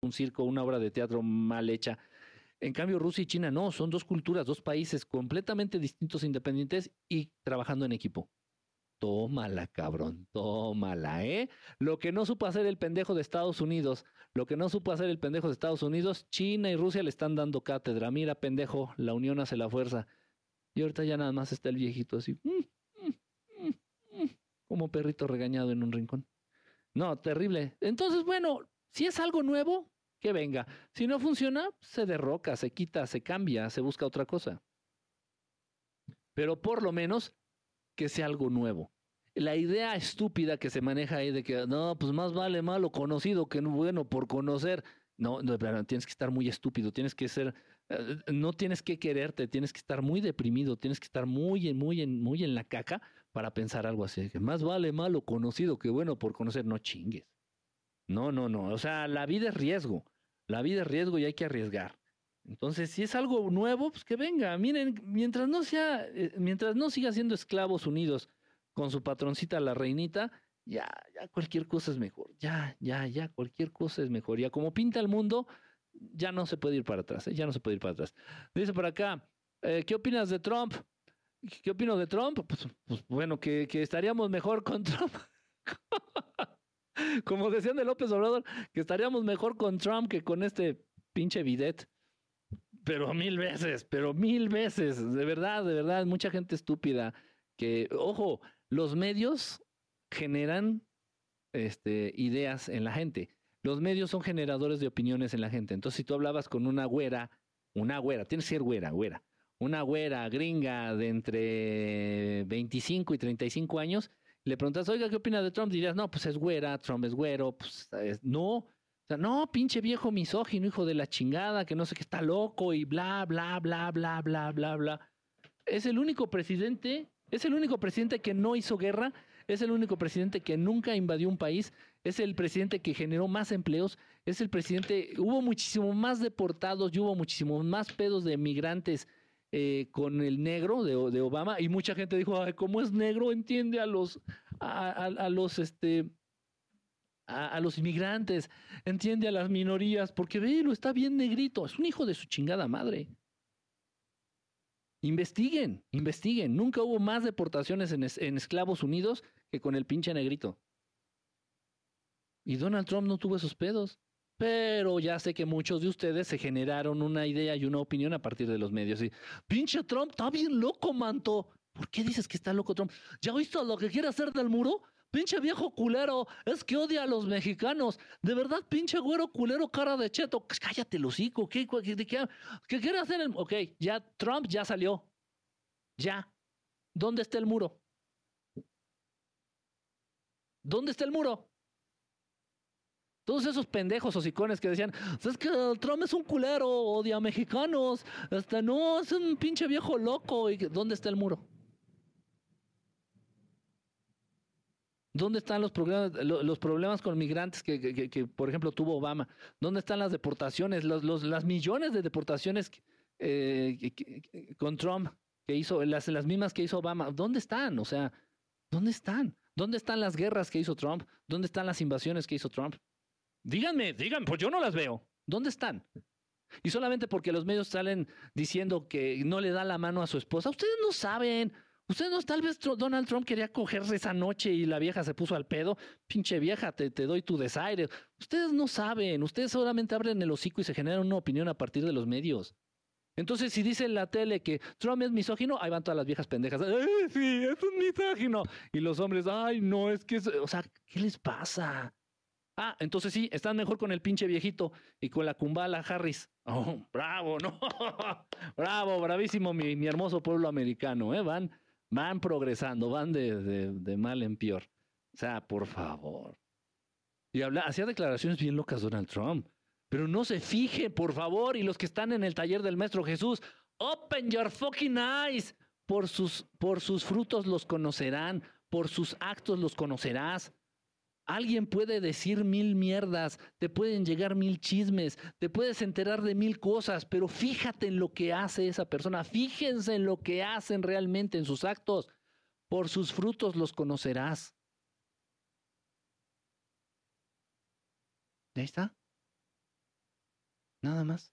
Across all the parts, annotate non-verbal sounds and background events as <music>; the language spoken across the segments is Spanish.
un circo, una obra de teatro mal hecha. En cambio, Rusia y China no, son dos culturas, dos países completamente distintos, independientes y trabajando en equipo. Tómala, cabrón, tómala, ¿eh? Lo que no supo hacer el pendejo de Estados Unidos, lo que no supo hacer el pendejo de Estados Unidos, China y Rusia le están dando cátedra. Mira, pendejo, la unión hace la fuerza. Y ahorita ya nada más está el viejito así, mm, mm, mm, como perrito regañado en un rincón. No, terrible. Entonces, bueno, si es algo nuevo, que venga. Si no funciona, se derroca, se quita, se cambia, se busca otra cosa. Pero por lo menos que sea algo nuevo. La idea estúpida que se maneja ahí de que no, pues más vale malo conocido que bueno por conocer. No, no, tienes que estar muy estúpido, tienes que ser, eh, no tienes que quererte, tienes que estar muy deprimido, tienes que estar muy, muy, muy en la caca para pensar algo así. Que más vale malo conocido que bueno por conocer. No chingues. No, no, no. O sea, la vida es riesgo. La vida es riesgo y hay que arriesgar. Entonces, si es algo nuevo, pues que venga. Miren, mientras no sea, eh, mientras no siga siendo esclavos unidos con su patroncita la reinita, ya, ya cualquier cosa es mejor. Ya, ya, ya, cualquier cosa es mejor. Ya como pinta el mundo, ya no se puede ir para atrás. ¿eh? Ya no se puede ir para atrás. Dice por acá, eh, ¿qué opinas de Trump? ¿Qué opino de Trump? Pues, pues bueno, que, que estaríamos mejor con Trump. <laughs> <laughs> Como decían de López Obrador, que estaríamos mejor con Trump que con este pinche bidet. Pero mil veces, pero mil veces. De verdad, de verdad, mucha gente estúpida. Que, ojo, los medios generan este, ideas en la gente. Los medios son generadores de opiniones en la gente. Entonces, si tú hablabas con una güera, una güera, tienes que ser güera, güera, una güera gringa de entre 25 y 35 años, le preguntas, oiga, ¿qué opina de Trump? Dirías, no, pues es güera, Trump es güero, pues no. O sea, no, pinche viejo misógino, hijo de la chingada, que no sé qué está loco y bla, bla, bla, bla, bla, bla, bla. Es el único presidente, es el único presidente que no hizo guerra, es el único presidente que nunca invadió un país, es el presidente que generó más empleos, es el presidente, hubo muchísimo más deportados y hubo muchísimo más pedos de migrantes eh, con el negro de, Obama y mucha gente dijo, Ay, como es negro entiende a los, a, los, este, a, los inmigrantes, entiende a las minorías, porque ve, lo está bien negrito, es un hijo de su chingada madre. Investiguen, investiguen. Nunca hubo más deportaciones en, en Esclavos Unidos que con el pinche negrito. Y Donald Trump no tuvo esos pedos pero ya sé que muchos de ustedes se generaron una idea y una opinión a partir de los medios. Y, pinche Trump, está bien loco, manto. ¿Por qué dices que está loco Trump? ¿Ya visto lo que quiere hacer del muro? Pinche viejo culero, es que odia a los mexicanos. De verdad, pinche güero culero, cara de cheto. Cállate, hocico. ¿Qué, qué, qué, quiere hacer? El... Ok, ya Trump ya salió. Ya. ¿Dónde está el muro? ¿Dónde está el muro? Todos esos pendejos hocicones que decían, es que Trump es un culero, odia a mexicanos, hasta no, es un pinche viejo loco. ¿Y ¿Dónde está el muro? ¿Dónde están los problemas, los problemas con migrantes que, por ejemplo, tuvo Obama? ¿Dónde están las deportaciones, los, las millones de deportaciones eh, con Trump que hizo, las, las mismas que hizo Obama? ¿Dónde están? O sea, ¿dónde están? ¿Dónde están las guerras que hizo Trump? ¿Dónde están las invasiones que hizo Trump? Díganme, díganme, pues yo no las veo. ¿Dónde están? Y solamente porque los medios salen diciendo que no le da la mano a su esposa, ustedes no saben. Ustedes no, tal vez Donald Trump quería cogerse esa noche y la vieja se puso al pedo. Pinche vieja, te, te doy tu desaire. Ustedes no saben. Ustedes solamente abren el hocico y se generan una opinión a partir de los medios. Entonces, si dice la tele que Trump es misógino, ahí van todas las viejas pendejas. sí, es un misógino! Y los hombres, ¡ay, no! Es que, o sea, ¿qué les pasa? Ah, entonces sí, están mejor con el pinche viejito y con la cumbala Harris. Oh, <laughs> bravo, no. <laughs> bravo, bravísimo, mi, hermoso pueblo americano. ¿eh? Van, van progresando, van de, mal en peor. O sea, por favor. Y habla, hacía declaraciones bien locas Donald Trump. Pero no se fije, por favor. Y los que están en el taller del Maestro Jesús, open your fucking eyes. Por sus, por sus frutos los conocerán, por sus actos los conocerás. Alguien puede decir mil mierdas, te pueden llegar mil chismes, te puedes enterar de mil cosas, pero fíjate en lo que hace esa persona, fíjense en lo que hacen realmente, en sus actos. Por sus frutos los conocerás. Ahí está. Nada más.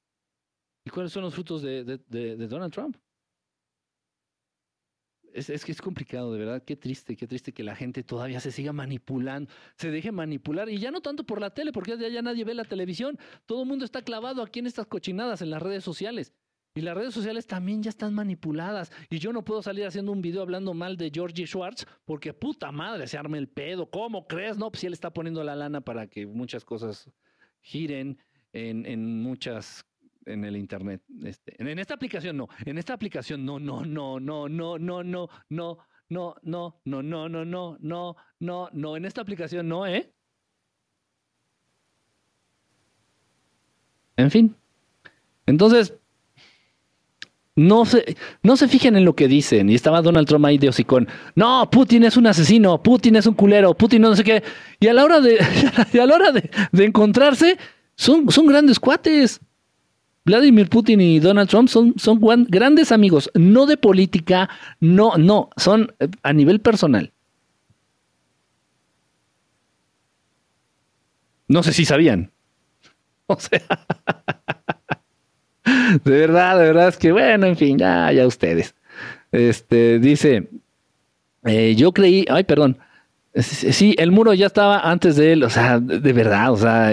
¿Y cuáles son los frutos de, de Donald Trump? Es, que es complicado, de verdad. Qué triste, qué triste que la gente todavía se siga manipulando, se deje manipular. Y ya no tanto por la tele, porque ya, ya nadie ve la televisión. Todo el mundo está clavado aquí en estas cochinadas, en las redes sociales. Y las redes sociales también ya están manipuladas. Y yo no puedo salir haciendo un video hablando mal de Georgie Schwartz, porque puta madre, se arme el pedo. ¿Cómo crees? No, pues si él está poniendo la lana para que muchas cosas giren en, en muchas en el internet. Este, en esta aplicación no, en esta aplicación no, no, no, no, no, no, no, no, no, no, no, no, no, no, no, no, no, en esta aplicación no, ¿eh? En fin. Entonces, no se, no se fijen en lo que dicen. Y estaba Donald Trump ahí de hocicón. No, Putin es un asesino, Putin es un culero, Putin no sé qué. Y a la hora de, a la hora de, de encontrarse, son, son grandes cuates. Vladimir Putin y Donald Trump son, son grandes amigos, no de política, no, no, son eh, a nivel personal. No sé si sabían. <laughs> O sea, <laughs> de verdad, de verdad es que, bueno, en fin, ya, ya ustedes. Este, dice, eh, yo creí, ay, perdón, sí, el muro ya estaba antes de él, o sea, de verdad, o sea,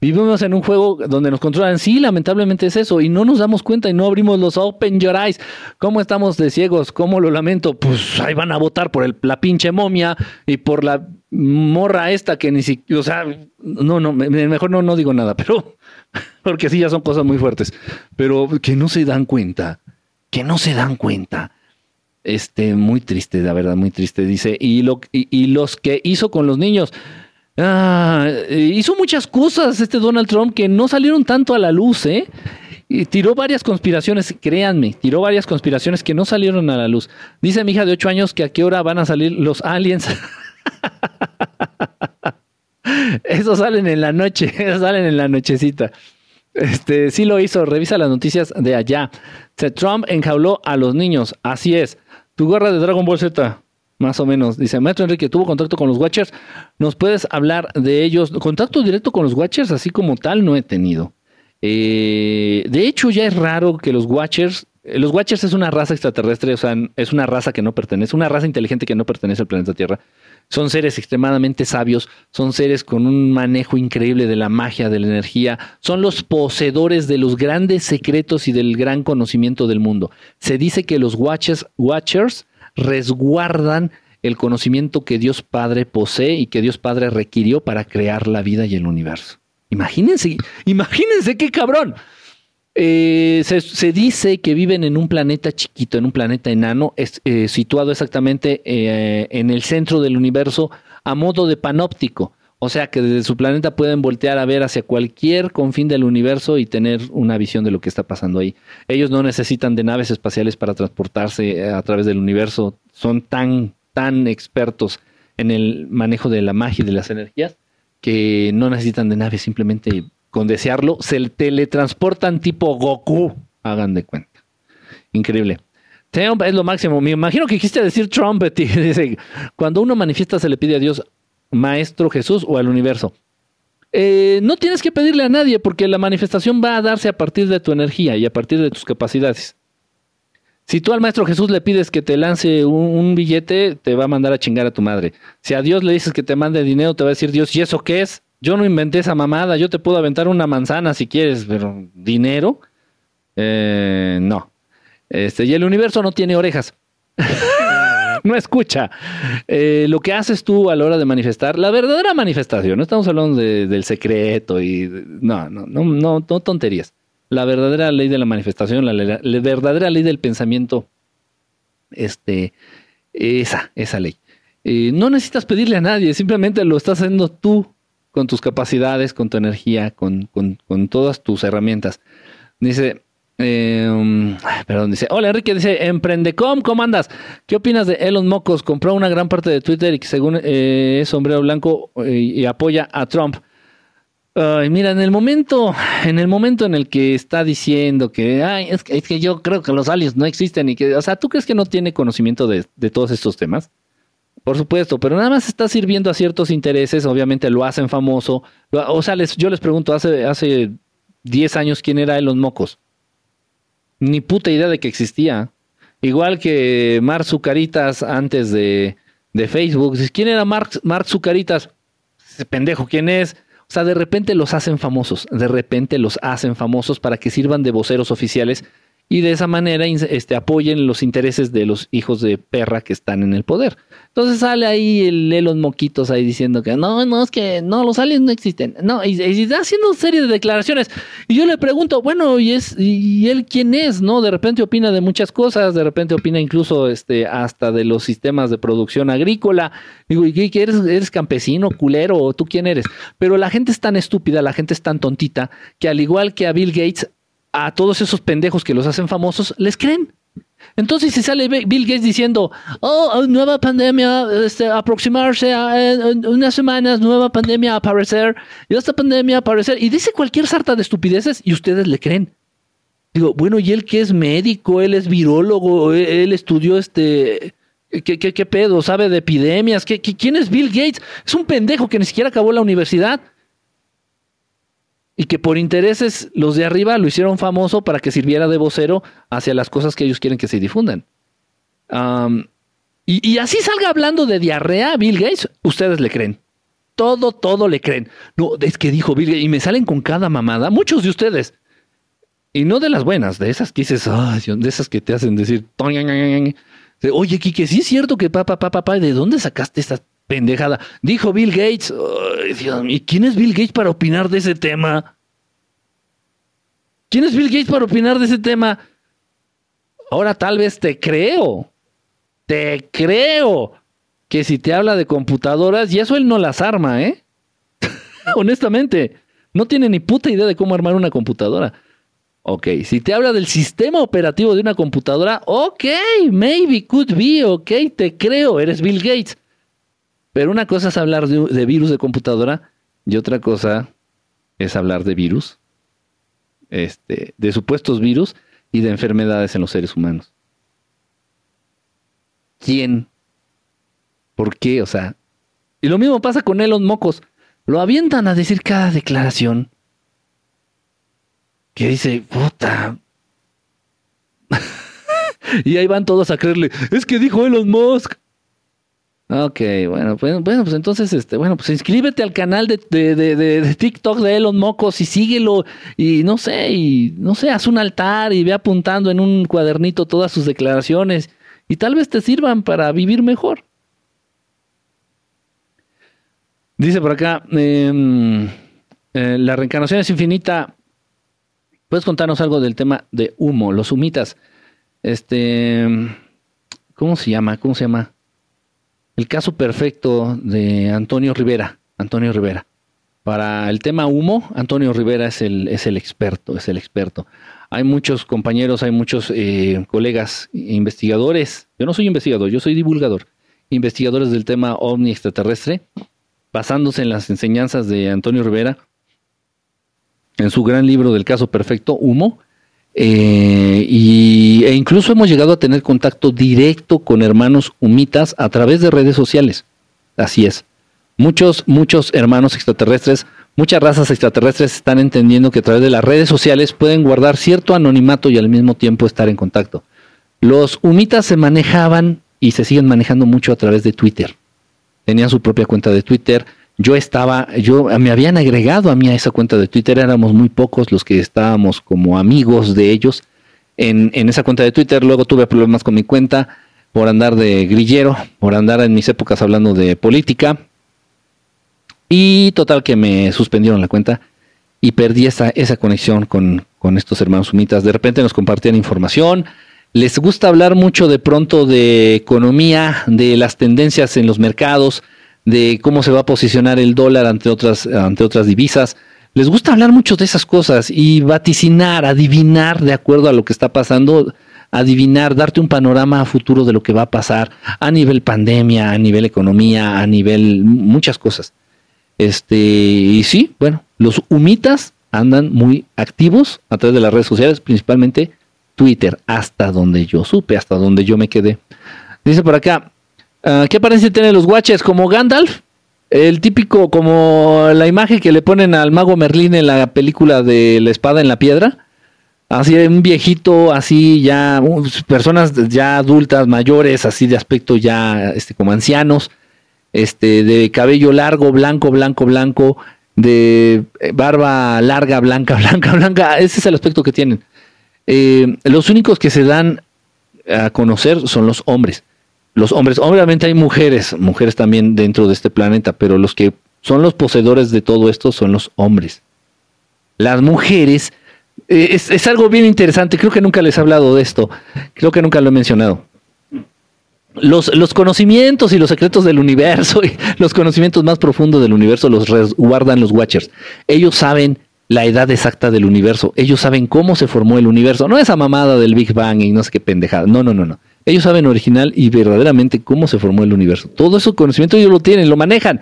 Vivimos en un juego donde nos controlan. Sí, lamentablemente es eso. Y no nos damos cuenta y no abrimos los open your eyes. ¿Cómo estamos de ciegos? ¿Cómo lo lamento? Pues ahí van a votar por la pinche momia y por la morra esta que ni siquiera. O sea, no, no, mejor no, no digo nada, pero. <laughs> Porque sí, ya son cosas muy fuertes. Pero que no se dan cuenta. Que no se dan cuenta. Este, muy triste, la verdad, muy triste. Dice, y, lo, y los que hizo con los niños. Ah, hizo muchas cosas este Donald Trump que no salieron tanto a la luz, ¿eh? Y tiró varias conspiraciones, créanme, tiró varias conspiraciones que no salieron a la luz. Dice mi hija de 8 años que a qué hora van a salir los aliens. <laughs> Eso salen en la noche, <laughs> salen en la nochecita. Este, sí lo hizo, revisa las noticias de allá. Trump enjauló a los niños, así es. Tu gorra de Dragon Ball Z. Más o menos. Dice, maestro Enrique, ¿tuvo contacto con los Watchers? ¿Nos puedes hablar de ellos? Contacto directo con los Watchers, así como tal, no he tenido. Eh, de hecho, ya es raro que los Watchers... Eh, los Watchers es una raza extraterrestre, o sea, es una raza que no pertenece, una raza inteligente que no pertenece al planeta Tierra. Son seres extremadamente sabios, son seres con un manejo increíble de la magia, de la energía, son los poseedores de los grandes secretos y del gran conocimiento del mundo. Se dice que los Watchers, Watchers resguardan el conocimiento que Dios Padre posee y que Dios Padre requirió para crear la vida y el universo. Imagínense, imagínense qué cabrón. Eh, se, dice que viven en un planeta chiquito, en un planeta enano, eh, situado exactamente eh, en el centro del universo a modo de panóptico. O sea que desde su planeta pueden voltear a ver hacia cualquier confín del universo y tener una visión de lo que está pasando ahí. Ellos no necesitan de naves espaciales para transportarse eh, a través del universo. Son tan, tan expertos en el manejo de la magia y de las energías que no necesitan de naves, simplemente con desearlo se teletransportan tipo Goku, hagan de cuenta. Increíble. Trump es lo máximo. Me imagino que quisiste decir Trump. <laughs> Dice, cuando uno manifiesta se le pide a Dios Maestro Jesús o al universo. Eh, no tienes que pedirle a nadie porque la manifestación va a darse a partir de tu energía y a partir de tus capacidades. Si tú al Maestro Jesús le pides que te lance un, billete, te va a mandar a chingar a tu madre. Si a Dios le dices que te mande dinero, te va a decir Dios, ¿y eso qué es? Yo no inventé esa mamada, yo te puedo aventar una manzana si quieres, pero dinero, eh, no. Este, y el universo no tiene orejas. <laughs> no escucha. Eh, lo que haces tú a la hora de manifestar, la verdadera manifestación, no estamos hablando del secreto y no, no, no, no, tonterías. La verdadera ley de la manifestación, la, verdadera ley del pensamiento, este, esa, esa ley. Eh, no necesitas pedirle a nadie, simplemente lo estás haciendo tú con tus capacidades, con tu energía, con, con, con todas tus herramientas. Dice, eh, perdón, dice, hola Enrique, dice, Emprendecom, ¿cómo andas? ¿Qué opinas de Elon Mocos? Compró una gran parte de Twitter y que según eh, es sombrero blanco eh, y, apoya a Trump. mira, en el momento, en el momento en el que está diciendo que, ay, es que, yo creo que los aliens no existen y que, o sea, ¿tú crees que no tiene conocimiento de, de todos estos temas? Por supuesto, pero nada más está sirviendo a ciertos intereses, obviamente lo hacen famoso. O sea, les, yo les pregunto, hace, hace 10 años quién era Elon Mocos. Ni puta idea de que existía. Igual que Mark Zucaritas antes de, de Facebook. ¿Quién era Mark, Mark Zucaritas? Ese pendejo, ¿quién es? O sea, de repente los hacen famosos, de repente los hacen famosos para que sirvan de voceros oficiales y de esa manera este, apoyen los intereses de los hijos de perra que están en el poder. Entonces sale ahí el Elon Moquitos ahí diciendo que no, no, es que no, los aliens no existen. No, y, está haciendo una serie de declaraciones. Y yo le pregunto, bueno, ¿y, es, ¿y él quién es? ¿No? De repente opina de muchas cosas, de repente opina incluso este, hasta de los sistemas de producción agrícola. Digo, ¿y qué, eres, eres campesino, culero? ¿O tú quién eres? Pero la gente es tan estúpida, la gente es tan tontita, que al igual que a Bill Gates, a todos esos pendejos que los hacen famosos, les creen. Entonces, si sale Bill Gates diciendo, oh, nueva pandemia, este, aproximarse a, unas semanas, nueva pandemia aparecer, y esta pandemia aparecer, y dice cualquier sarta de estupideces y ustedes le creen. Digo, bueno, y él que es médico, él es virólogo, él, estudió este, ¿qué, qué, pedo? ¿Sabe de epidemias? ¿Qué, quién es Bill Gates? Es un pendejo que ni siquiera acabó la universidad y que por intereses los de arriba lo hicieron famoso para que sirviera de vocero hacia las cosas que ellos quieren que se difundan. y, así salga hablando de diarrea Bill Gates, ustedes le creen. Todo, todo le creen. No, es que dijo Bill Gates, y me salen con cada mamada, muchos de ustedes. Y no de las buenas, de esas que dices, de esas que te hacen decir, oye, Kike, sí es cierto que papá, papá, papá, ¿de dónde sacaste esta pendejada. Dijo Bill Gates. ¿Y quién es Bill Gates para opinar de ese tema? ¿Quién es Bill Gates para opinar de ese tema? Ahora tal vez te creo. Te creo que si te habla de computadoras, y eso él no las arma, ¿eh? <laughs> Honestamente, no tiene ni puta idea de cómo armar una computadora. Ok, si te habla del sistema operativo de una computadora, ok, maybe, could be, ok, te creo, eres Bill Gates. Pero una cosa es hablar de, virus de computadora y otra cosa es hablar de virus, este, de supuestos virus y de enfermedades en los seres humanos. ¿Quién? ¿Por qué? O sea, y lo mismo pasa con Elon Mocos. Lo avientan a decir cada declaración que dice, puta. <laughs> y ahí van todos a creerle, es que dijo Elon Musk. Ok, bueno, pues, bueno, pues entonces, este, bueno, pues inscríbete al canal de, de, de, TikTok de Elon Mocos y síguelo y no sé, y no sé, haz un altar y ve apuntando en un cuadernito todas sus declaraciones y tal vez te sirvan para vivir mejor. Dice por acá, em, eh, la reencarnación es infinita. ¿Puedes contarnos algo del tema de humo, los humitas? Este, ¿cómo se llama? ¿Cómo se llama? El caso perfecto de Antonio Rivera. Antonio Rivera. Para el tema humo, Antonio Rivera es el, es el experto, es el experto. Hay muchos compañeros, hay muchos eh, colegas investigadores. Yo no soy investigador, yo soy divulgador. Investigadores del tema ovni extraterrestre, basándose en las enseñanzas de Antonio Rivera, en su gran libro del caso perfecto, Humo, eh, y, e incluso hemos llegado a tener contacto directo con hermanos humitas a través de redes sociales. Así es. Muchos, muchos hermanos extraterrestres, muchas razas extraterrestres están entendiendo que a través de las redes sociales pueden guardar cierto anonimato y al mismo tiempo estar en contacto. Los humitas se manejaban y se siguen manejando mucho a través de Twitter. Tenían su propia cuenta de Twitter, yo estaba, yo me habían agregado a mí a esa cuenta de Twitter, éramos muy pocos los que estábamos como amigos de ellos en, en esa cuenta de Twitter. Luego tuve problemas con mi cuenta por andar de grillero, por andar en mis épocas hablando de política. Y total que me suspendieron la cuenta y perdí esa, esa conexión con, con estos hermanos sumitas. De repente nos compartían información. Les gusta hablar mucho de pronto de economía, de las tendencias en los mercados, de cómo se va a posicionar el dólar ante otras, ante otras divisas. Les gusta hablar mucho de esas cosas y vaticinar, adivinar de acuerdo a lo que está pasando, adivinar, darte un panorama futuro de lo que va a pasar a nivel pandemia, a nivel economía, a nivel muchas cosas. Este, y sí, bueno, los humitas andan muy activos a través de las redes sociales, principalmente Twitter, hasta donde yo supe, hasta donde yo me quedé. Dice por acá, Ah, ¿Qué apariencia tienen los guaches? ¿Como Gandalf? El típico, como la imagen que le ponen al mago Merlín en la película de La espada en la piedra. Así, un viejito, así ya, personas ya adultas, mayores, así de aspecto ya, este, como ancianos, este, de cabello largo, blanco, blanco, blanco, de eh, barba larga, blanca, <laughs> blanca, blanca. Ese es el aspecto que tienen. Eh, los únicos que se dan a conocer son los hombres. Los hombres, obviamente hay mujeres, mujeres también dentro de este planeta, pero los que son los poseedores de todo esto son los hombres. Las mujeres, eh, es, algo bien interesante, creo que nunca les he hablado de esto, creo que nunca lo he mencionado los, los, conocimientos y los secretos del universo <laughs> y los conocimientos más profundos del universo los resguardan los Watchers. Ellos saben la edad exacta del universo. Ellos saben cómo se formó el universo. No esa mamada del Big Bang y no sé qué pendejada. No, no, no, no. Ellos saben original y verdaderamente cómo se formó el universo. Todo ese conocimiento ellos lo tienen, lo manejan.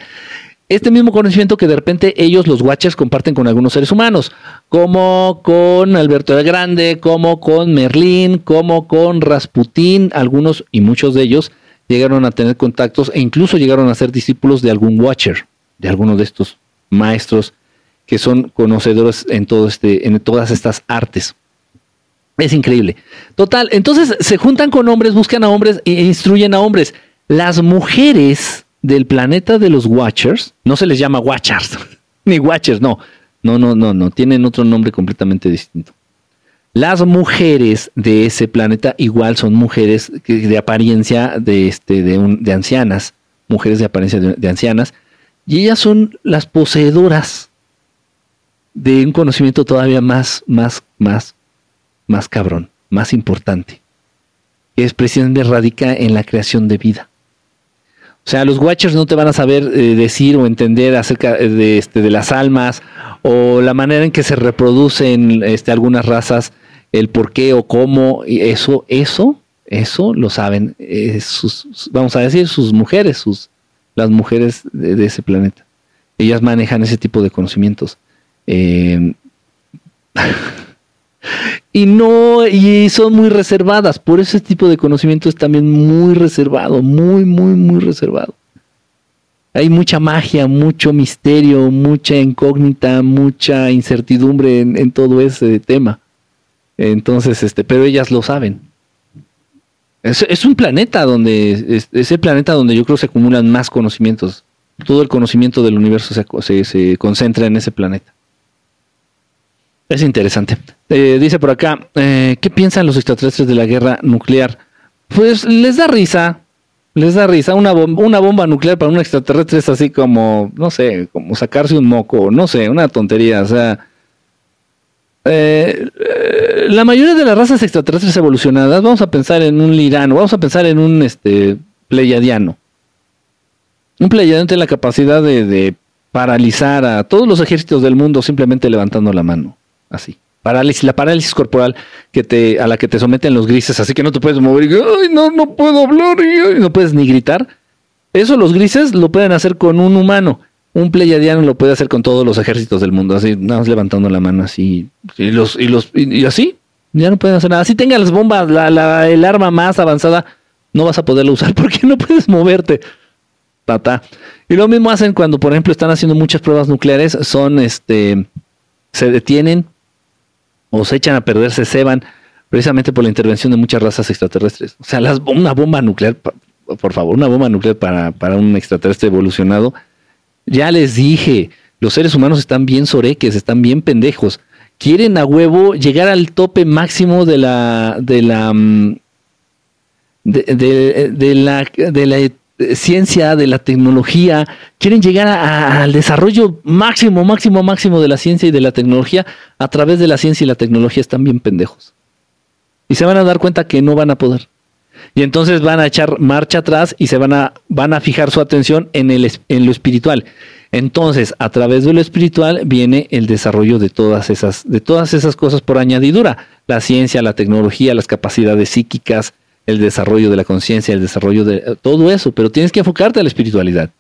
Este mismo conocimiento que de repente ellos, los Watchers, comparten con algunos seres humanos, como con Alberto el Grande, como con Merlín, como con Rasputín, algunos y muchos de ellos llegaron a tener contactos e incluso llegaron a ser discípulos de algún Watcher, de alguno de estos maestros que son conocedores en, todo este, en todas estas artes. Es increíble. Total, entonces se juntan con hombres, buscan a hombres e instruyen a hombres. Las mujeres del planeta de los Watchers, no se les llama Watchers, <laughs> ni Watchers, no. No, no, no, no, tienen otro nombre completamente distinto. Las mujeres de ese planeta igual son mujeres de apariencia de, este, de, de ancianas, mujeres de apariencia de ancianas, y ellas son las poseedoras de un conocimiento todavía más, más, más, más cabrón, más importante, que es precisamente radica en la creación de vida. O sea, los Watchers no te van a saber eh, decir o entender acerca eh, de, este, de las almas o la manera en que se reproducen este, algunas razas, el por qué o cómo, y eso, eso, eso lo saben, eh, sus, vamos a decir, sus mujeres, sus, las mujeres de ese planeta. Ellas manejan ese tipo de conocimientos. Eh, <laughs> y no, y son muy reservadas. Por ese tipo de conocimiento es también muy reservado, muy, muy, muy reservado. Hay mucha magia, mucho misterio, mucha incógnita, mucha incertidumbre en, todo ese tema. Entonces, este, pero ellas lo saben. Es, un planeta donde, es, el planeta donde yo creo se acumulan más conocimientos. Todo el conocimiento del universo se, se concentra en ese planeta. Es interesante. Eh, dice por acá, eh, ¿qué piensan los extraterrestres de la guerra nuclear? Pues les da risa, les da risa. Una, bomba, nuclear para un extraterrestre es así como, no sé, como sacarse un moco, no sé, una tontería. O sea, eh, la mayoría de las razas extraterrestres evolucionadas, vamos a pensar en un lirano, vamos a pensar en un este, pleiadiano. Un pleiadiano tiene la capacidad de paralizar a todos los ejércitos del mundo simplemente levantando la mano así. Parálisis, la parálisis corporal que te, a la que te someten los grises, así que no te puedes mover y ay, no, no puedo hablar y no puedes ni gritar. Eso los grises lo pueden hacer con un humano. Un pleyadiano lo puede hacer con todos los ejércitos del mundo, así, nada más levantando la mano así, y los, y los, y, así, ya no pueden hacer nada. Si tengan las bombas, la, la, el arma más avanzada, no vas a poderla usar <laughs> porque no puedes moverte. Tata. Y lo mismo hacen cuando, por ejemplo, están haciendo muchas pruebas nucleares, son este, se detienen, o se echan a perder, se ceban, precisamente por la intervención de muchas razas extraterrestres. O sea, las, una bomba nuclear, por favor, una bomba nuclear para, para un extraterrestre evolucionado. Ya les dije, los seres humanos están bien soreques, están bien pendejos. Quieren a huevo llegar al tope máximo de la de la mm, de, de, de la de la ciencia, de la tecnología, quieren llegar al desarrollo máximo, máximo, máximo de la ciencia y de la tecnología a través de la ciencia y la tecnología están bien pendejos. Y se van a dar cuenta que no van a poder. Y entonces van a echar marcha atrás y se van a, van a fijar su atención en, el, en lo espiritual. Entonces, a través de lo espiritual viene el desarrollo de todas esas, de todas esas cosas por añadidura. La ciencia, la tecnología, las capacidades psíquicas, el desarrollo de la conciencia, el desarrollo de eh, todo eso, pero tienes que enfocarte a la espiritualidad.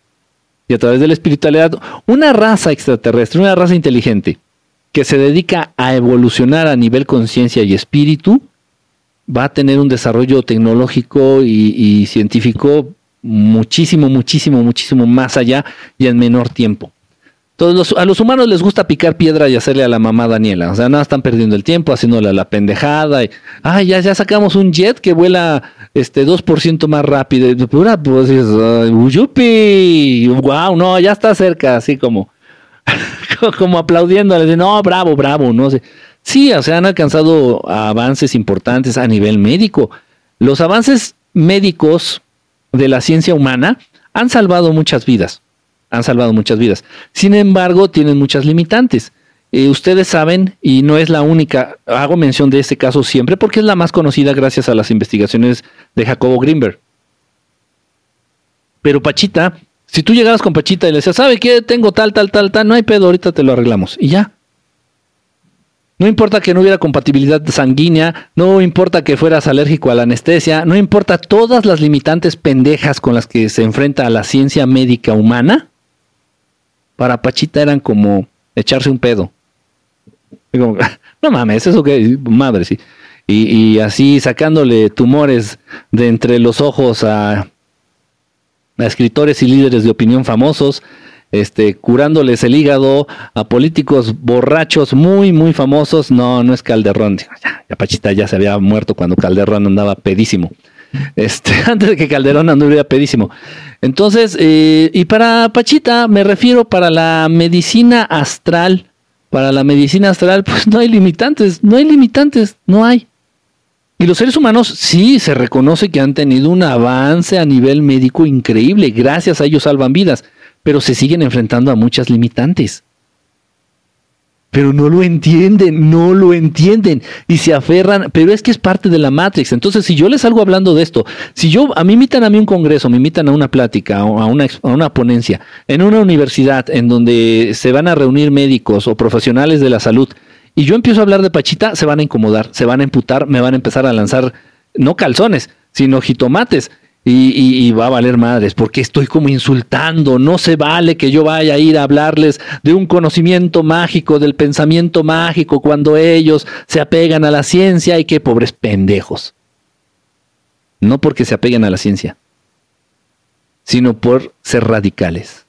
Y a través de la espiritualidad, una raza extraterrestre, una raza inteligente que se dedica a evolucionar a nivel conciencia y espíritu, va a tener un desarrollo tecnológico y, científico muchísimo, muchísimo, muchísimo más allá y en menor tiempo. Todos a los humanos les gusta picar piedra y hacerle a la mamá Daniela. O sea, nada, están perdiendo el tiempo haciéndole la pendejada. Y, ay, ya, ya sacamos un jet que vuela este 2% más rápido. Pura, pues, yupi, wow, no, ya está cerca, así como, <laughs> como aplaudiéndole. No, bravo, bravo, no sé. Sí, o sea, han alcanzado avances importantes a nivel médico. Los avances médicos de la ciencia humana han salvado muchas vidas han salvado muchas vidas. Sin embargo, tienen muchas limitantes. Eh, ustedes saben, y no es la única, hago mención de este caso siempre porque es la más conocida gracias a las investigaciones de Jacobo Greenberg. Pero Pachita, si tú llegabas con Pachita y le decías, ¿sabe qué? Tengo tal, tal, tal, tal, no hay pedo, ahorita te lo arreglamos. Y ya. No importa que no hubiera compatibilidad sanguínea, no importa que fueras alérgico a la anestesia, no importa todas las limitantes pendejas con las que se enfrenta a la ciencia médica humana, para Pachita eran como echarse un pedo. <laughs> no mames, eso que, madre, sí. Y, así sacándole tumores de entre los ojos a, a escritores y líderes de opinión famosos, este, curándoles el hígado a políticos borrachos muy, muy famosos. No, no es Calderón. Ya, Pachita ya se había muerto cuando Calderón andaba pedísimo. <laughs> Este, antes de que Calderón anduviera pedísimo. Entonces, eh, y para Pachita me refiero para la medicina astral. Para la medicina astral, pues no hay limitantes, no hay limitantes, no hay. Y los seres humanos sí se reconoce que han tenido un avance a nivel médico increíble, gracias a ellos salvan vidas, pero se siguen enfrentando a muchas limitantes pero no lo entienden, no lo entienden y se aferran, pero es que es parte de la Matrix. Entonces, si yo les salgo hablando de esto, si yo a mí invitan a mí un congreso, me invitan a una plática a una, a una ponencia en una universidad en donde se van a reunir médicos o profesionales de la salud y yo empiezo a hablar de Pachita, se van a incomodar, se van a emputar, me van a empezar a lanzar no calzones, sino jitomates y, va a valer madres, porque estoy como insultando. No se vale que yo vaya a ir a hablarles de un conocimiento mágico, del pensamiento mágico, cuando ellos se apegan a la ciencia y qué pobres pendejos. No porque se apeguen a la ciencia, sino por ser radicales.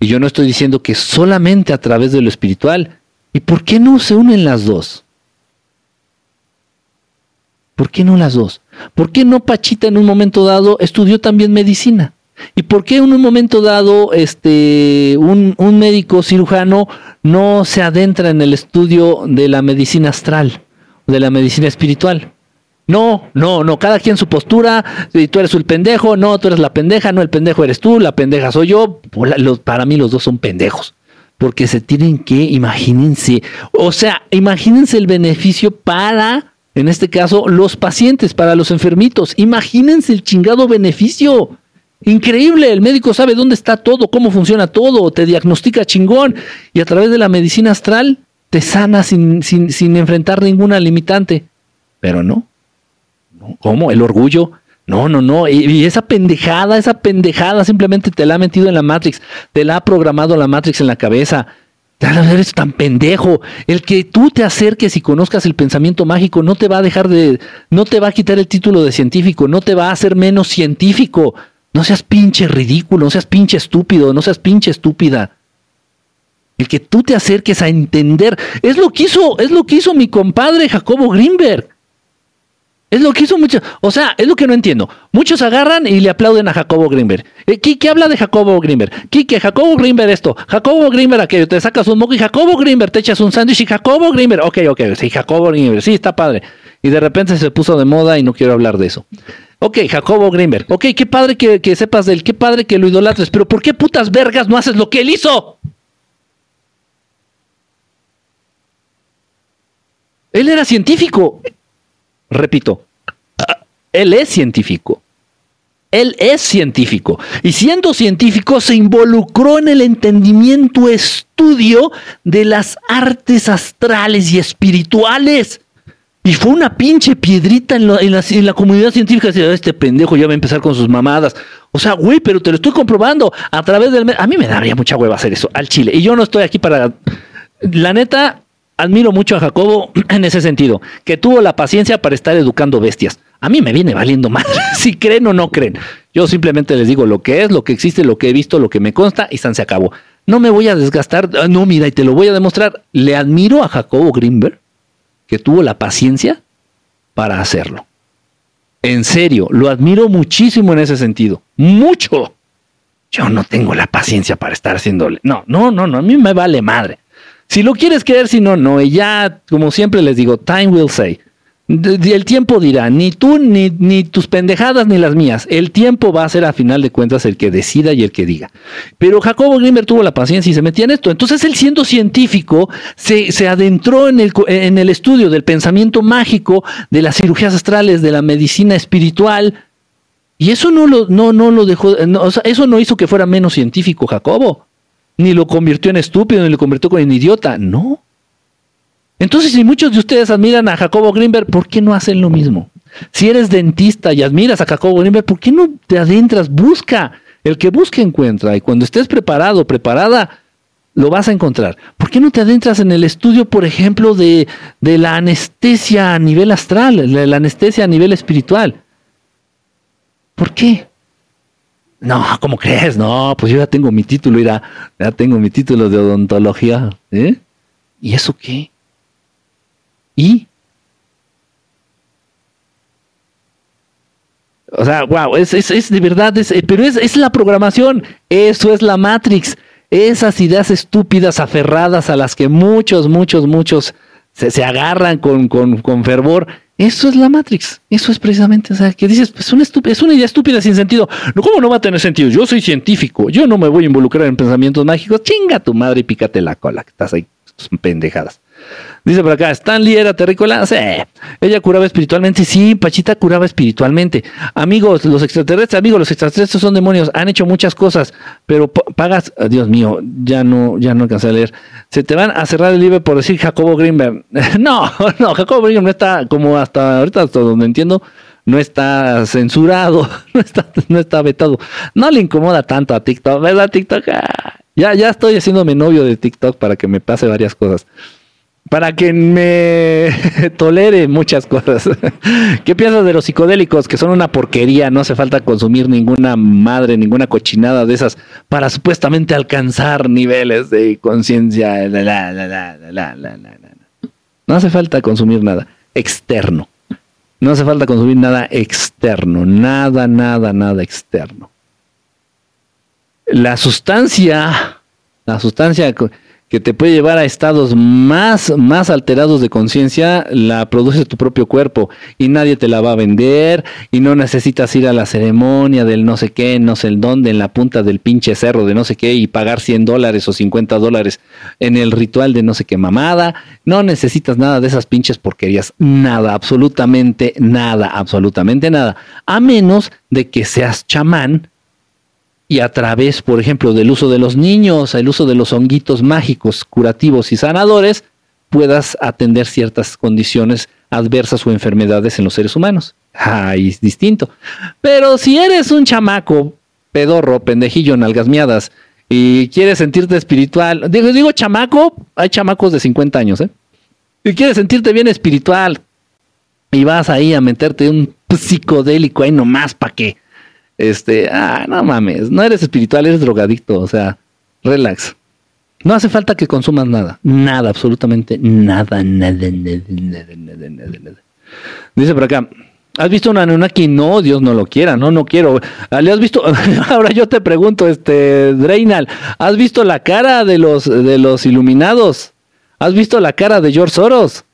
Y yo no estoy diciendo que solamente a través de lo espiritual. ¿Y por qué no se unen las dos? ¿Por qué no las dos? ¿Por qué no Pachita en un momento dado estudió también medicina? ¿Y por qué en un momento dado este, un, un médico cirujano no se adentra en el estudio de la medicina astral, de la medicina espiritual? No, no, no, cada quien su postura, tú eres el pendejo, no, tú eres la pendeja, no, el pendejo eres tú, la pendeja soy yo, para mí los dos son pendejos, porque se tienen que, imagínense, o sea, imagínense el beneficio para en este caso, los pacientes, para los enfermitos. Imagínense el chingado beneficio. Increíble, el médico sabe dónde está todo, cómo funciona todo, te diagnostica chingón y a través de la medicina astral te sana sin, sin, sin enfrentar ninguna limitante. Pero no. ¿Cómo? El orgullo. No, no, no. y, esa pendejada, esa pendejada simplemente te la ha metido en la Matrix, te la ha programado la Matrix en la cabeza. Tan pendejo. El que tú te acerques y conozcas el pensamiento mágico no te va a dejar de. No te va a quitar el título de científico, no te va a hacer menos científico. No seas pinche ridículo, no seas pinche estúpido, no seas pinche estúpida. El que tú te acerques a entender. Es lo que hizo, es lo que hizo mi compadre Jacobo Greenberg. Es lo que hizo mucho. O sea, es lo que no entiendo. Muchos agarran y le aplauden a Jacobo Greenberg. Eh, ¿Qué, habla de Jacobo Greenberg? ¿Qué, Jacobo Greenberg esto. Jacobo Greenberg aquello. Te sacas un moco y Jacobo Greenberg te echas un sándwich y Jacobo Greenberg. Ok, ok. Sí, Jacobo Greenberg. Sí, está padre. Y de repente se puso de moda y no quiero hablar de eso. Ok, Jacobo Greenberg. Ok, qué padre que, que sepas de él. Qué padre que lo idolatres. Pero ¿por qué putas vergas no haces lo que él hizo? Él era científico. Repito, él es científico. Él es científico. Y siendo científico se involucró en el entendimiento, estudio de las artes astrales y espirituales. Y fue una pinche piedrita en, la, comunidad científica. Este pendejo ya va a empezar con sus mamadas. O sea, güey, pero te lo estoy comprobando a través del... A mí me daría mucha hueva hacer eso al chile. Y yo no estoy aquí para... La neta, admiro mucho a Jacobo <clears throat> en ese sentido, que tuvo la paciencia para estar educando bestias. A mí me viene valiendo mal <laughs> si creen o no creen. Yo simplemente les digo lo que es, lo que existe, lo que he visto, lo que me consta y se acabó. No me voy a desgastar. Ah, no, mira, y te lo voy a demostrar. Le admiro a Jacobo Greenberg que tuvo la paciencia para hacerlo. En serio, lo admiro muchísimo en ese sentido. Mucho. Yo no tengo la paciencia para estar haciéndole. No, no, no, no. A mí me vale madre. Si lo quieres creer, si no, no. Y ya, como siempre les digo, time will say. El tiempo dirá, ni tú, ni, ni, tus pendejadas, ni las mías. El tiempo va a ser a final de cuentas el que decida y el que diga. Pero Jacobo Grimmer tuvo la paciencia y se metía en esto. Entonces él siendo científico se, se adentró en el, en el estudio del pensamiento mágico, de las cirugías astrales, de la medicina espiritual. Y eso no lo, no, no lo dejó, eso no hizo que fuera menos científico Jacobo. Ni lo convirtió en estúpido, ni lo convirtió en idiota. No. Entonces, si muchos de ustedes admiran a Jacobo Greenberg, ¿por qué no hacen lo mismo? Si eres dentista y admiras a Jacobo Greenberg, ¿por qué no te adentras? Busca. El que busca encuentra. Y cuando estés preparado, preparada, lo vas a encontrar. ¿Por qué no te adentras en el estudio, por ejemplo, de, de la anestesia a nivel astral, de la anestesia a nivel espiritual? ¿Por qué? No, ¿cómo crees? No, pues yo ya tengo mi título, ya tengo mi título de odontología. ¿eh? ¿Y eso qué? ¿Y? O sea, wow, es, de verdad, es, eh, pero es, es la programación, eso es la Matrix, esas ideas estúpidas aferradas a las que muchos, muchos, muchos se, se agarran con, con, con, fervor. Eso es la Matrix, eso es precisamente, o sea, que dices, pues una es una idea estúpida sin sentido. ¿Cómo no va a tener sentido? Yo soy científico, yo no me voy a involucrar en pensamientos mágicos, chinga tu madre y pícate la cola, que estás ahí, pendejadas. Dice por acá, Stanley era terrícola. Sí, ella curaba espiritualmente. Sí, Pachita curaba espiritualmente. Amigos, los extraterrestres, amigos, los extraterrestres son demonios. Han hecho muchas cosas, pero pagas. Oh, Dios mío, ya no, ya no alcancé a leer. Se te van a cerrar el libro por decir Jacobo Greenberg. <laughs> no, no, Jacobo Greenberg no está como hasta ahorita, hasta donde entiendo no está censurado, <laughs> no está, no está vetado. No le incomoda tanto a TikTok, ¿verdad? TikTok. Ah, ya, ya estoy haciéndome novio de TikTok para que me pase varias cosas para que me <laughs> tolere muchas cosas. <laughs> ¿Qué piensas de los psicodélicos? Que son una porquería, no hace falta consumir ninguna madre, ninguna cochinada de esas para supuestamente alcanzar niveles de conciencia. No hace falta consumir nada externo. No hace falta consumir nada externo, nada, nada, nada externo. La sustancia, la sustancia que te puede llevar a estados más, más alterados de conciencia, la produce tu propio cuerpo y nadie te la va a vender y no necesitas ir a la ceremonia del no sé qué, no sé el dónde, en la punta del pinche cerro de no sé qué y pagar 100 dólares o 50 dólares en el ritual de no sé qué mamada. No necesitas nada de esas pinches porquerías. Nada, absolutamente nada, absolutamente nada. A menos de que seas chamán y a través, por ejemplo, del uso de los niños, el uso de los honguitos mágicos, curativos y sanadores, puedas atender ciertas condiciones adversas o enfermedades en los seres humanos. Ahí es distinto. Pero si eres un chamaco, pedorro, pendejillo, nalgasmiadas, y quieres sentirte espiritual, digo, digo chamaco, hay chamacos de 50 años, ¿eh? Y quieres sentirte bien espiritual, y vas ahí a meterte un psicodélico ahí nomás para que este, ah, no mames, no eres espiritual, eres drogadicto, o sea, relax. No hace falta que consumas nada, nada, absolutamente nada, nada, nada, nada, nada, nada, nada. Dice por acá, ¿has visto una Anunnaki? No, Dios no lo quiera, no, no quiero. Ah, ¿Le has visto? <laughs> Ahora yo te pregunto, este, Dreinal, ¿has visto la cara de los, de los iluminados? ¿Has visto la cara de George Soros?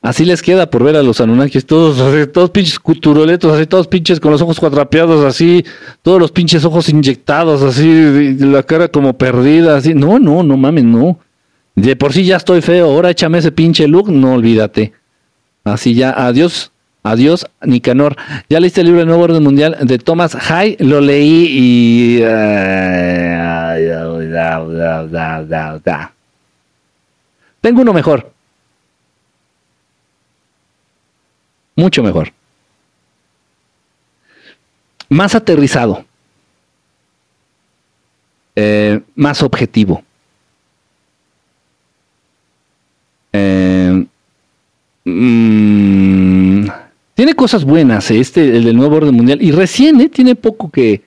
Así les queda por ver a los Anunnakis, todos todos pinches culturoletos, así, todos pinches con los ojos cuadrapeados, así, todos los pinches ojos inyectados, así, la cara como perdida, así. No, no, no mames, no. De por sí ya estoy feo, ahora échame ese pinche look, no olvídate. Así ya, adiós, adiós, Nicanor. Ya leíste el libro de Nuevo Orden Mundial de Thomas Hay, lo leí y. Tengo uno mejor. Mucho mejor. Más aterrizado. Eh, más objetivo. Eh, mm, tiene cosas buenas, eh, este, el del nuevo orden mundial, y recién, tiene poco que,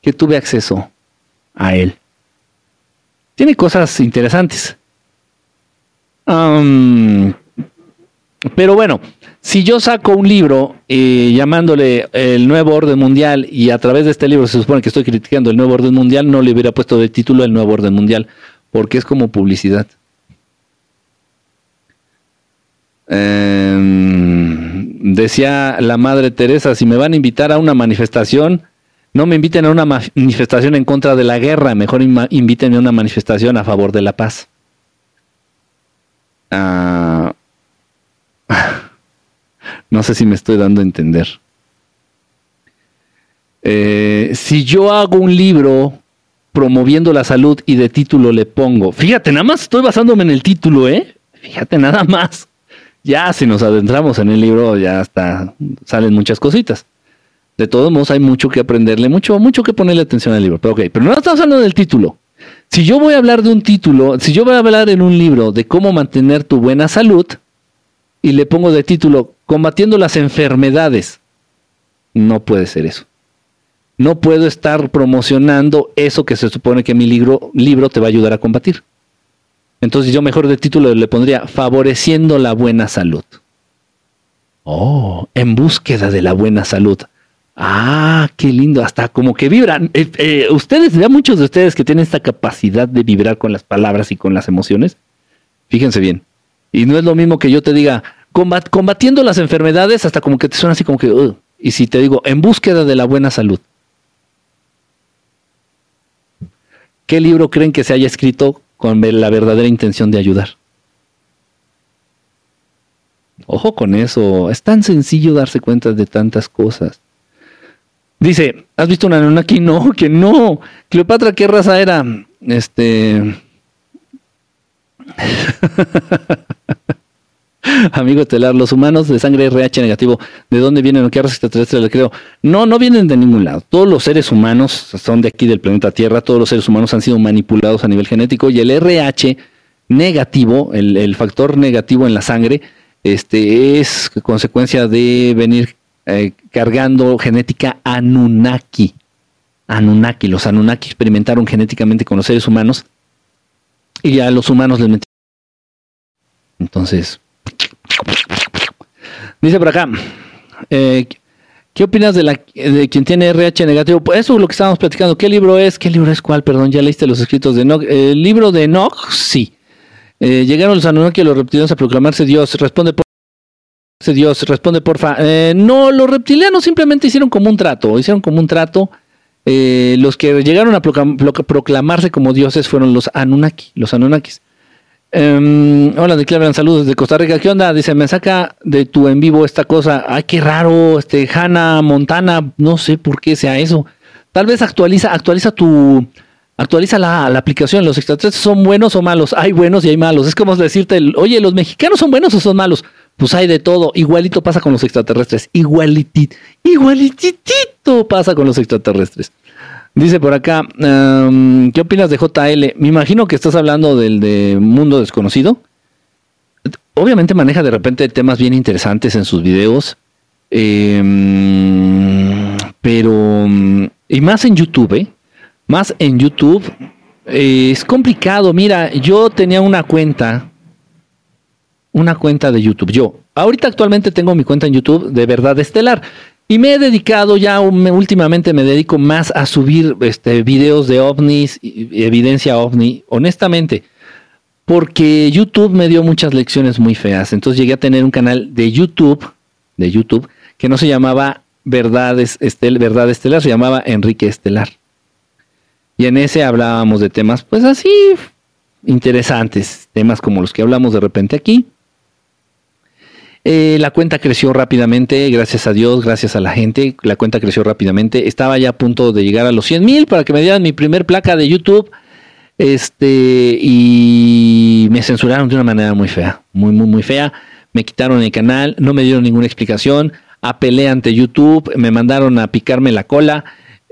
que tuve acceso a él. Tiene cosas interesantes. pero bueno, si yo saco un libro eh, llamándole el nuevo orden mundial y a través de este libro se supone que estoy criticando el nuevo orden mundial, no le hubiera puesto de título el nuevo orden mundial, porque es como publicidad. Em, decía la madre Teresa, si me van a invitar a una manifestación, no me inviten a una manifestación en contra de la guerra, mejor invítenme a una manifestación a favor de la paz. Ah. No sé si me estoy dando a entender. Eh, si yo hago un libro promoviendo la salud y de título le pongo, fíjate, nada más estoy basándome en el título, ¿eh? Fíjate, nada más. Ya si nos adentramos en el libro, ya está, salen muchas cositas. De todos modos, hay mucho que aprenderle, mucho, mucho que ponerle atención al libro. Pero ok, pero no estamos hablando del título. Si yo voy a hablar de un título, si yo voy a hablar en un libro de cómo mantener tu buena salud, y le pongo de título Combatiendo las enfermedades. No puede ser eso. No puedo estar promocionando eso que se supone que mi libro, te va a ayudar a combatir. Entonces yo mejor de título le pondría Favoreciendo la buena salud. Oh, en búsqueda de la buena salud. Ah, qué lindo, hasta como que vibran. Eh, eh, ustedes, ya muchos de ustedes que tienen esta capacidad de vibrar con las palabras y con las emociones, fíjense bien, y no es lo mismo que yo te diga, combatiendo las enfermedades, hasta como que te suena así como que, y si te digo, en búsqueda de la buena salud. ¿Qué libro creen que se haya escrito con la verdadera intención de ayudar? Ojo con eso, es tan sencillo darse cuenta de tantas cosas. Dice, ¿has visto una Anunnaki? <laughs> No, que no. Cleopatra, ¿qué raza era? Este. <laughs> <laughs> Amigo estelar, los humanos de sangre RH negativo, ¿de dónde vienen qué raza extraterrestre le creo? No, no vienen de ningún lado. Todos los seres humanos son de aquí del planeta Tierra, todos los seres humanos han sido manipulados a nivel genético y el RH negativo, el, factor negativo en la sangre, este, es consecuencia de venir eh, cargando genética Anunnaki. Anunnaki, los Anunnaki experimentaron genéticamente con los seres humanos y a los humanos les metieron. Entonces, dice por acá, eh, ¿qué opinas de, la, de quien tiene RH negativo? Pues eso es lo que estábamos platicando. ¿Qué libro es? ¿Qué libro es cuál? Perdón, ya leíste los escritos de Enoch. El libro de Enoch, sí. Eh, llegaron los Anunnaki y los reptilianos a proclamarse Dios. Responde por Dios, responde porfa. Eh, no, los reptilianos simplemente hicieron como un trato, hicieron como un trato eh, los que llegaron a proclamarse como dioses fueron los Anunnaki, los Anunnakis. Um, hola, declaran saludos desde Costa Rica. ¿Qué onda? Dice, me saca de tu en vivo esta cosa. Ay, qué raro, este, Hanna Montana, no sé por qué sea eso. Tal vez actualiza, actualiza tu, actualiza la, la, aplicación. Los extraterrestres son buenos o malos. Hay buenos y hay malos. Es como decirte, oye, los mexicanos son buenos o son malos. Pues hay de todo. Igualito pasa con los extraterrestres. Igualitito, igualitito pasa con los extraterrestres. Dice por acá, ¿qué opinas de JL? Me imagino que estás hablando del de Mundo Desconocido. Obviamente maneja de repente temas bien interesantes en sus videos. Em, pero, y más en YouTube, ¿eh? Más en YouTube. Eh, es complicado. Mira, yo tenía una cuenta una cuenta de YouTube. Yo, ahorita actualmente tengo mi cuenta en YouTube de Verdad Estelar. Y me he dedicado ya, últimamente me dedico más a subir este, videos de ovnis, evidencia ovni, honestamente, porque YouTube me dio muchas lecciones muy feas. Entonces llegué a tener un canal de YouTube, de YouTube, que no se llamaba Verdad, Estel, Verdad Estelar, se llamaba Enrique Estelar. Y en ese hablábamos de temas, pues así, interesantes, temas como los que hablamos de repente aquí. Eh, la cuenta creció rápidamente, gracias a Dios, gracias a la gente. La cuenta creció rápidamente. Estaba ya a punto de llegar a los 100 mil para que me dieran mi primer placa de YouTube. Este, y me censuraron de una manera muy fea, muy, muy, muy fea. Me quitaron el canal, no me dieron ninguna explicación. Apelé ante YouTube, me mandaron a picarme la cola.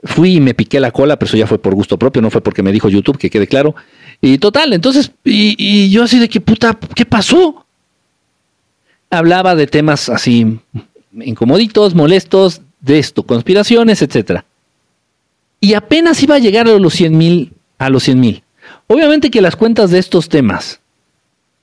Fui y me piqué la cola, pero eso ya fue por gusto propio, no fue porque me dijo YouTube, que quede claro. Y total, entonces, y, y yo así de que puta, ¿qué pasó? Hablaba de temas así incomoditos, molestos, de esto, conspiraciones, etcétera. Y apenas iba a llegar a los 100 mil, a los 100 mil. Obviamente que las cuentas de estos temas,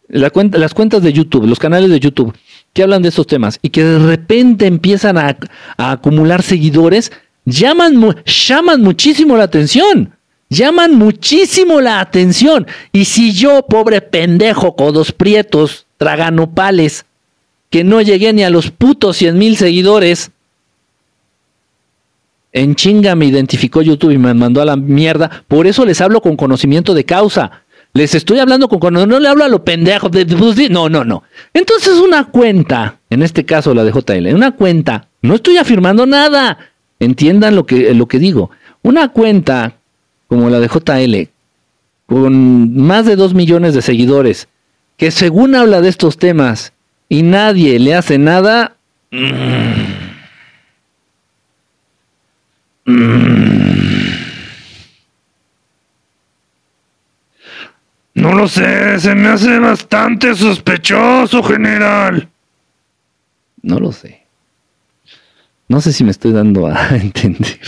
las cuentas de YouTube, los canales de YouTube que hablan de estos temas y que de repente empiezan a, acumular seguidores, llaman, llaman muchísimo la atención. Llaman muchísimo la atención. Y si yo, pobre pendejo, codos prietos, traganopales, que no llegué ni a los putos 100 mil seguidores, en chinga me identificó YouTube y me mandó a la mierda. Por eso les hablo con conocimiento de causa. Les estoy hablando con conocimiento. No le hablo a lo pendejo. No, no, no. Entonces una cuenta, en este caso la de JL, una cuenta, no estoy afirmando nada. Entiendan lo que, lo que digo. Una cuenta como la de JL, con más de dos millones de seguidores, que según habla de estos temas y nadie le hace nada. No lo sé, se me hace bastante sospechoso, general. No lo sé. No sé si me estoy dando a <laughs> entender.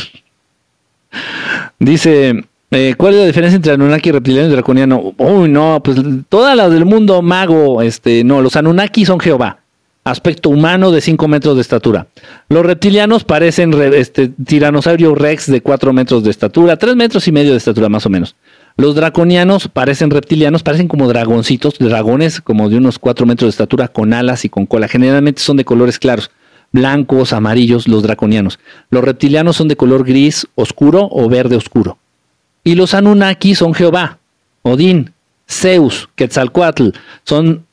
Dice, eh, ¿cuál es la diferencia entre Anunnaki, reptiliano y draconiano? Uy, no, pues todas las del mundo mago, este, no, los Anunnaki son Jehová aspecto humano de 5 metros de estatura. Los reptilianos parecen este, tiranosaurio rex de 4 metros de estatura, 3 metros y medio de estatura más o menos. Los draconianos parecen reptilianos, parecen como dragoncitos, dragones como de unos 4 metros de estatura con alas y con cola. Generalmente son de colores claros, blancos, amarillos, los draconianos. Los reptilianos son de color gris oscuro o verde oscuro. Y los Anunnaki son Jehová, Odín, Zeus, Quetzalcoatl, son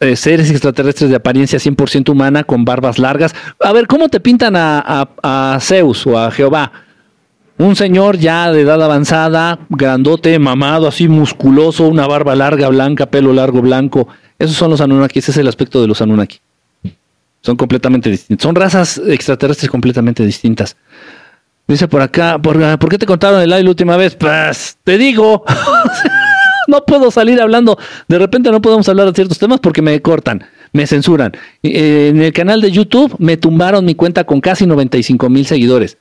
eh, seres extraterrestres de apariencia 100% humana con barbas largas. A ver, ¿cómo te pintan a, Zeus o a Jehová? Un señor ya de edad avanzada, grandote, mamado, así musculoso, una barba larga, blanca, pelo largo, blanco. Esos son los Anunnaki, ese es el aspecto de los Anunnaki. Son completamente distintos. Son razas extraterrestres completamente distintas. Dice por acá, ¿por, ¿por qué te contaron el live la última vez? Pues te digo. <laughs> no puedo salir hablando. De repente no podemos hablar de ciertos temas porque me cortan, me censuran. Eh, en el canal de YouTube me tumbaron mi cuenta con casi 95 mil seguidores.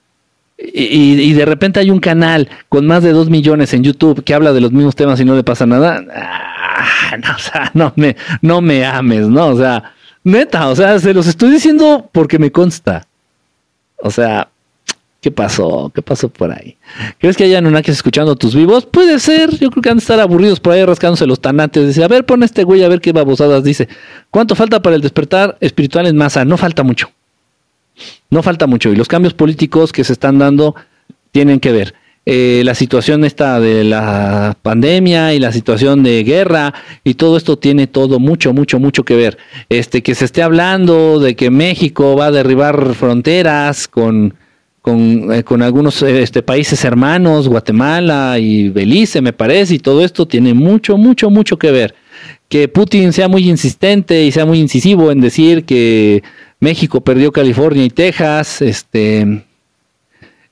Y, de repente hay un canal con más de 2 millones en YouTube que habla de los mismos temas y no le pasa nada. Ah, o sea, no me, no me ames, ¿no? O sea, neta, o sea, se los estoy diciendo porque me consta. O sea, ¿Qué pasó? ¿Qué pasó por ahí? ¿Crees que hayan Anunnakis escuchando tus vivos? Puede ser. Yo creo que han de estar aburridos por ahí rascándose los tanates. Dice, a ver, pon este güey a ver qué babosadas dice. ¿Cuánto falta para el despertar espiritual en masa? No falta mucho. No falta mucho. Y los cambios políticos que se están dando tienen que ver. Eh, la situación esta de la pandemia y la situación de guerra y todo esto tiene todo mucho, mucho, mucho que ver. Este, que se esté hablando de que México va a derribar fronteras con con, eh, con algunos este, países hermanos, Guatemala y Belice, me parece, y todo esto tiene mucho, mucho, mucho que ver. Que Putin sea muy insistente y sea muy incisivo en decir que México perdió California y Texas, este,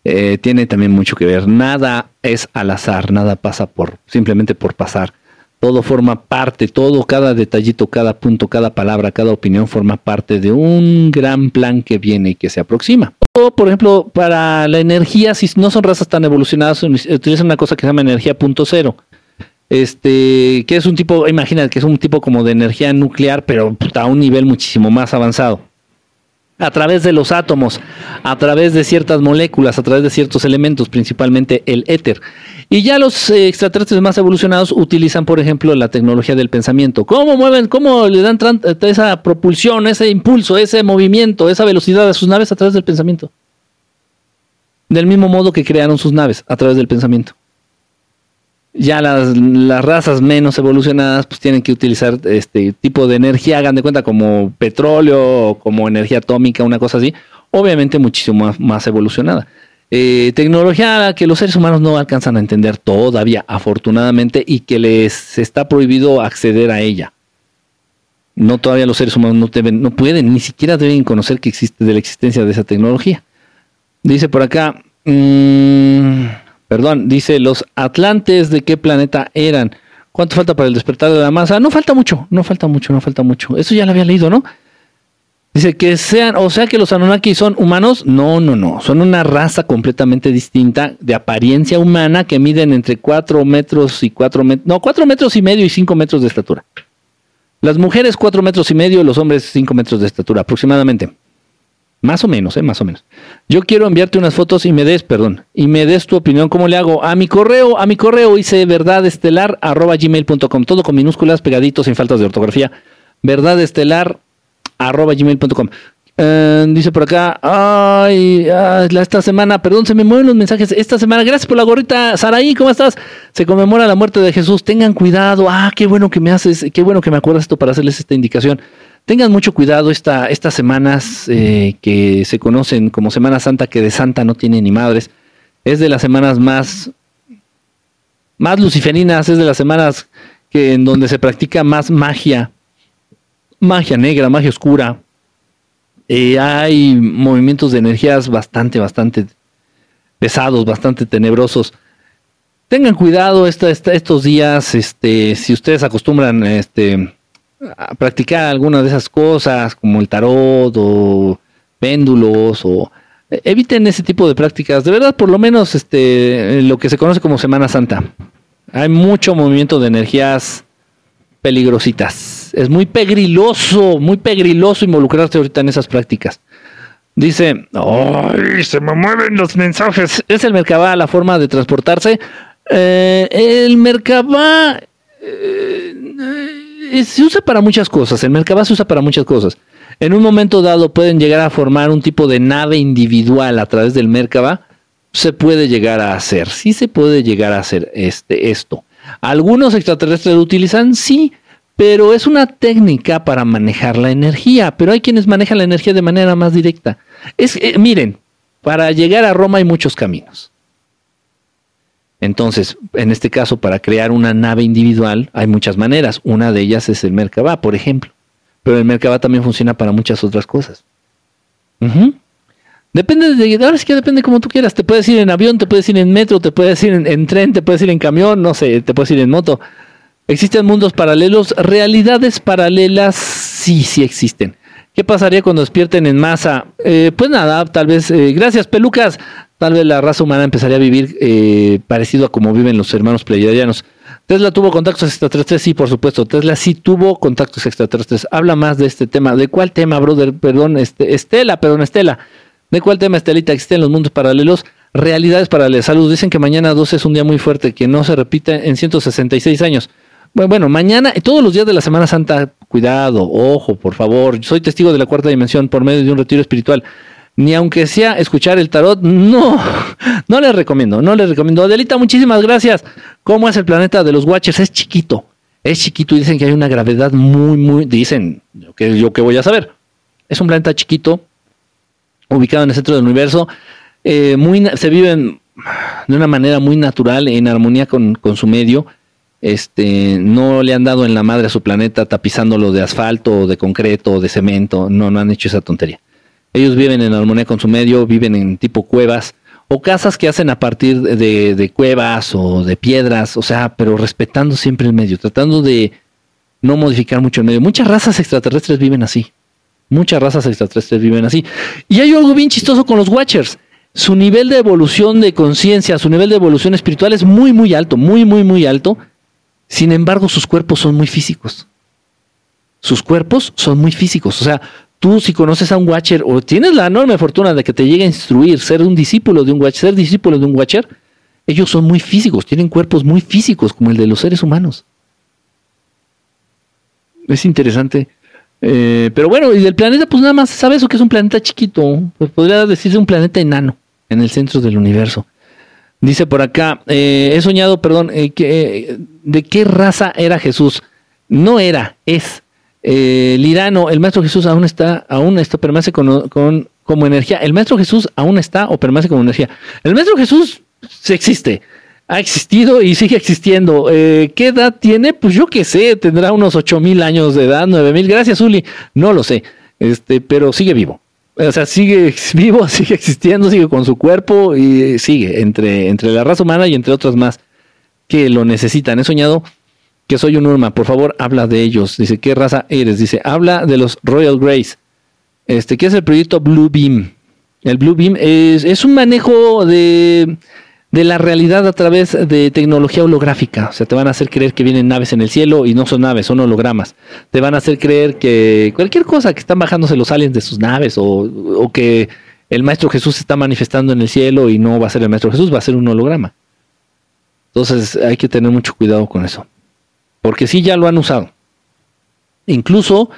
eh, tiene también mucho que ver. Nada es al azar, nada pasa por simplemente por pasar todo forma parte, todo, cada detallito, cada punto, cada palabra, cada opinión forma parte de un gran plan que viene y que se aproxima. Por ejemplo, para la energía, si no son razas tan evolucionadas, utilizan una cosa que se llama energía punto cero. Este, que es un tipo, imagínate que es un tipo como de energía nuclear, pero a un nivel muchísimo más avanzado a través de los átomos, a través de ciertas moléculas, a través de ciertos elementos, principalmente el éter. Y ya los eh, extraterrestres más evolucionados utilizan, por ejemplo, la tecnología del pensamiento. ¿Cómo mueven, cómo le dan eh, esa propulsión, ese impulso, ese movimiento, esa velocidad a sus naves a través del pensamiento? Del mismo modo que crearon sus naves, a través del pensamiento ya las, las, razas menos evolucionadas pues tienen que utilizar este tipo de energía, hagan de cuenta como petróleo como energía atómica, una cosa así, obviamente muchísimo más, evolucionada. Eh, tecnología que los seres humanos no alcanzan a entender todavía, afortunadamente, y que les está prohibido acceder a ella. No todavía los seres humanos no deben, no pueden, ni siquiera deben conocer que existe de la existencia de esa tecnología. Dice por acá, mmm, Perdón, dice, los atlantes de qué planeta eran. ¿Cuánto falta para el despertar de la masa? No falta mucho, no falta mucho, no falta mucho. Eso ya lo había leído, ¿no? Dice que sean, o sea que los Anunnaki son humanos. No, no, no. Son una raza completamente distinta de apariencia humana que miden entre 4 metros y 4 metros. No, 4 metros y medio y 5 metros de estatura. Las mujeres 4 metros y medio, los hombres 5 metros de estatura aproximadamente. Más o menos, ¿eh? Más o menos. Yo quiero enviarte unas fotos y me des, perdón, y me des tu opinión. ¿Cómo le hago? A mi correo, a mi correo hice verdadestelar arroba gmail.com. Todo con minúsculas, pegaditos, sin faltas de ortografía. Verdadestelar arroba gmail.com. Eh, dice por acá, ay, esta semana, perdón, se me mueven los mensajes. Esta semana, gracias por la gorrita, Saraí, ¿cómo estás? Se conmemora la muerte de Jesús. Tengan cuidado. Ah, qué bueno que me haces, qué bueno que me acuerdas esto para hacerles esta indicación. Tengan mucho cuidado esta, estas semanas eh, que se conocen como Semana Santa, que de Santa no tiene ni madres. Es de las semanas más, más luciferinas, es de las semanas que en donde se practica más magia, magia negra, magia oscura. Eh, hay movimientos de energías bastante, bastante pesados, bastante tenebrosos. Tengan cuidado estos días, este, si ustedes acostumbran, este, a practicar alguna de esas cosas, como el tarot o péndulos o eviten ese tipo de prácticas. De verdad, por lo menos este lo que se conoce como Semana Santa. Hay mucho movimiento de energías peligrositas. Es muy pegriloso, muy pegriloso involucrarse ahorita en esas prácticas. Dice, ¡ay! Se me mueven los mensajes. Es el Merkabah la forma de transportarse. Eh, el Merkabah eh, se usa para muchas cosas, el Merkabah se usa para muchas cosas. En un momento dado pueden llegar a formar un tipo de nave individual a través del Merkabah, se puede llegar a hacer, sí se puede llegar a hacer este, esto. Algunos extraterrestres lo utilizan, sí, pero es una técnica para manejar la energía, pero hay quienes manejan la energía de manera más directa. Es, eh, miren, para llegar a Roma hay muchos caminos. Entonces, en este caso, para crear una nave individual hay muchas maneras. Una de ellas es el Merkabah, por ejemplo. Pero el Merkabah también funciona para muchas otras cosas. Depende de, ahora es que depende como tú quieras. Te puedes ir en avión, te puedes ir en metro, te puedes ir en, tren, te puedes ir en camión, no sé, te puedes ir en moto. ¿Existen mundos paralelos? Realidades paralelas sí, sí existen. ¿Qué pasaría cuando despierten en masa? Eh, pues nada, tal vez, eh, gracias pelucas, tal vez la raza humana empezaría a vivir eh, parecido a como viven los hermanos pleiadianos. Tesla tuvo contactos extraterrestres, sí, por supuesto. Tesla sí tuvo contactos extraterrestres. Habla más de este tema. ¿De cuál tema, brother? Perdón, este, Estela, perdón, Estela. ¿De cuál tema, Estelita? Existen los mundos paralelos, realidades paralelas. Saludos. Dicen que mañana 12 es un día muy fuerte, que no se repite en 166 años. Bueno, mañana, todos los días de la Semana Santa, cuidado, ojo, por favor. Soy testigo de la cuarta dimensión por medio de un retiro espiritual. Ni aunque sea escuchar el tarot, no, <laughs> no les recomiendo, no les recomiendo. Adelita, muchísimas gracias. ¿Cómo es el planeta de los Watchers? Es chiquito, es chiquito y dicen que hay una gravedad muy, muy, dicen, que yo que voy a saber. Es un planeta chiquito, ubicado en el centro del universo, eh, muy, se vive de una manera muy natural, en armonía con, con su medio este, no le han dado en la madre a su planeta tapizándolo de asfalto de concreto de cemento, no, no han hecho esa tontería. Ellos viven en armonía con su medio, viven en tipo cuevas o casas que hacen a partir de, de cuevas o de piedras, o sea, pero respetando siempre el medio, tratando de no modificar mucho el medio. Muchas razas extraterrestres viven así. Muchas razas extraterrestres viven así. Y hay algo bien chistoso con los Watchers. Su nivel de evolución de conciencia, su nivel de evolución espiritual es muy, muy alto, muy, muy, muy alto sin embargo, sus cuerpos son muy físicos. Sus cuerpos son muy físicos. O sea, tú si conoces a un Watcher o tienes la enorme fortuna de que te llegue a instruir, ser un discípulo de un Watcher, ser discípulo de un Watcher, ellos son muy físicos, tienen cuerpos muy físicos como el de los seres humanos. Es interesante. Eh, pero bueno, y del planeta, pues nada más sabes eso que es un planeta chiquito. Pues podría decirse un planeta enano en el centro del universo. Dice por acá, eh, he soñado, perdón, eh, que, de qué raza era Jesús. No era, es. Eh, Lirano, el Maestro Jesús aún está, aún está, permanece con, con, como energía. El Maestro Jesús aún está o permanece como energía. El Maestro Jesús existe, ha existido y sigue existiendo. ¿Qué edad tiene? Pues yo qué sé, tendrá unos ocho mil años de edad, nueve mil. Gracias, Uli. No lo sé, este, pero sigue vivo o sea, sigue <laughs> vivo, <laughs> sigue existiendo, sigue con su cuerpo y sigue entre, entre la raza humana y entre otras más que lo necesitan. He soñado que soy un Urma, por favor, habla de ellos. Dice, ¿qué raza eres? Dice, habla de los Royal Grace. este, que es el proyecto Blue Beam. El Blue Beam es un manejo de, de la realidad a través de tecnología holográfica. O sea, te van a hacer creer que vienen naves en el cielo y no son naves, son hologramas. Te van a hacer creer que cualquier cosa que están bajándose los aliens de sus naves o, o que el Maestro Jesús se está manifestando en el cielo y no va a ser el Maestro Jesús, va a ser un holograma. Entonces hay que tener mucho cuidado con eso. Porque sí, ya lo han usado. Incluso,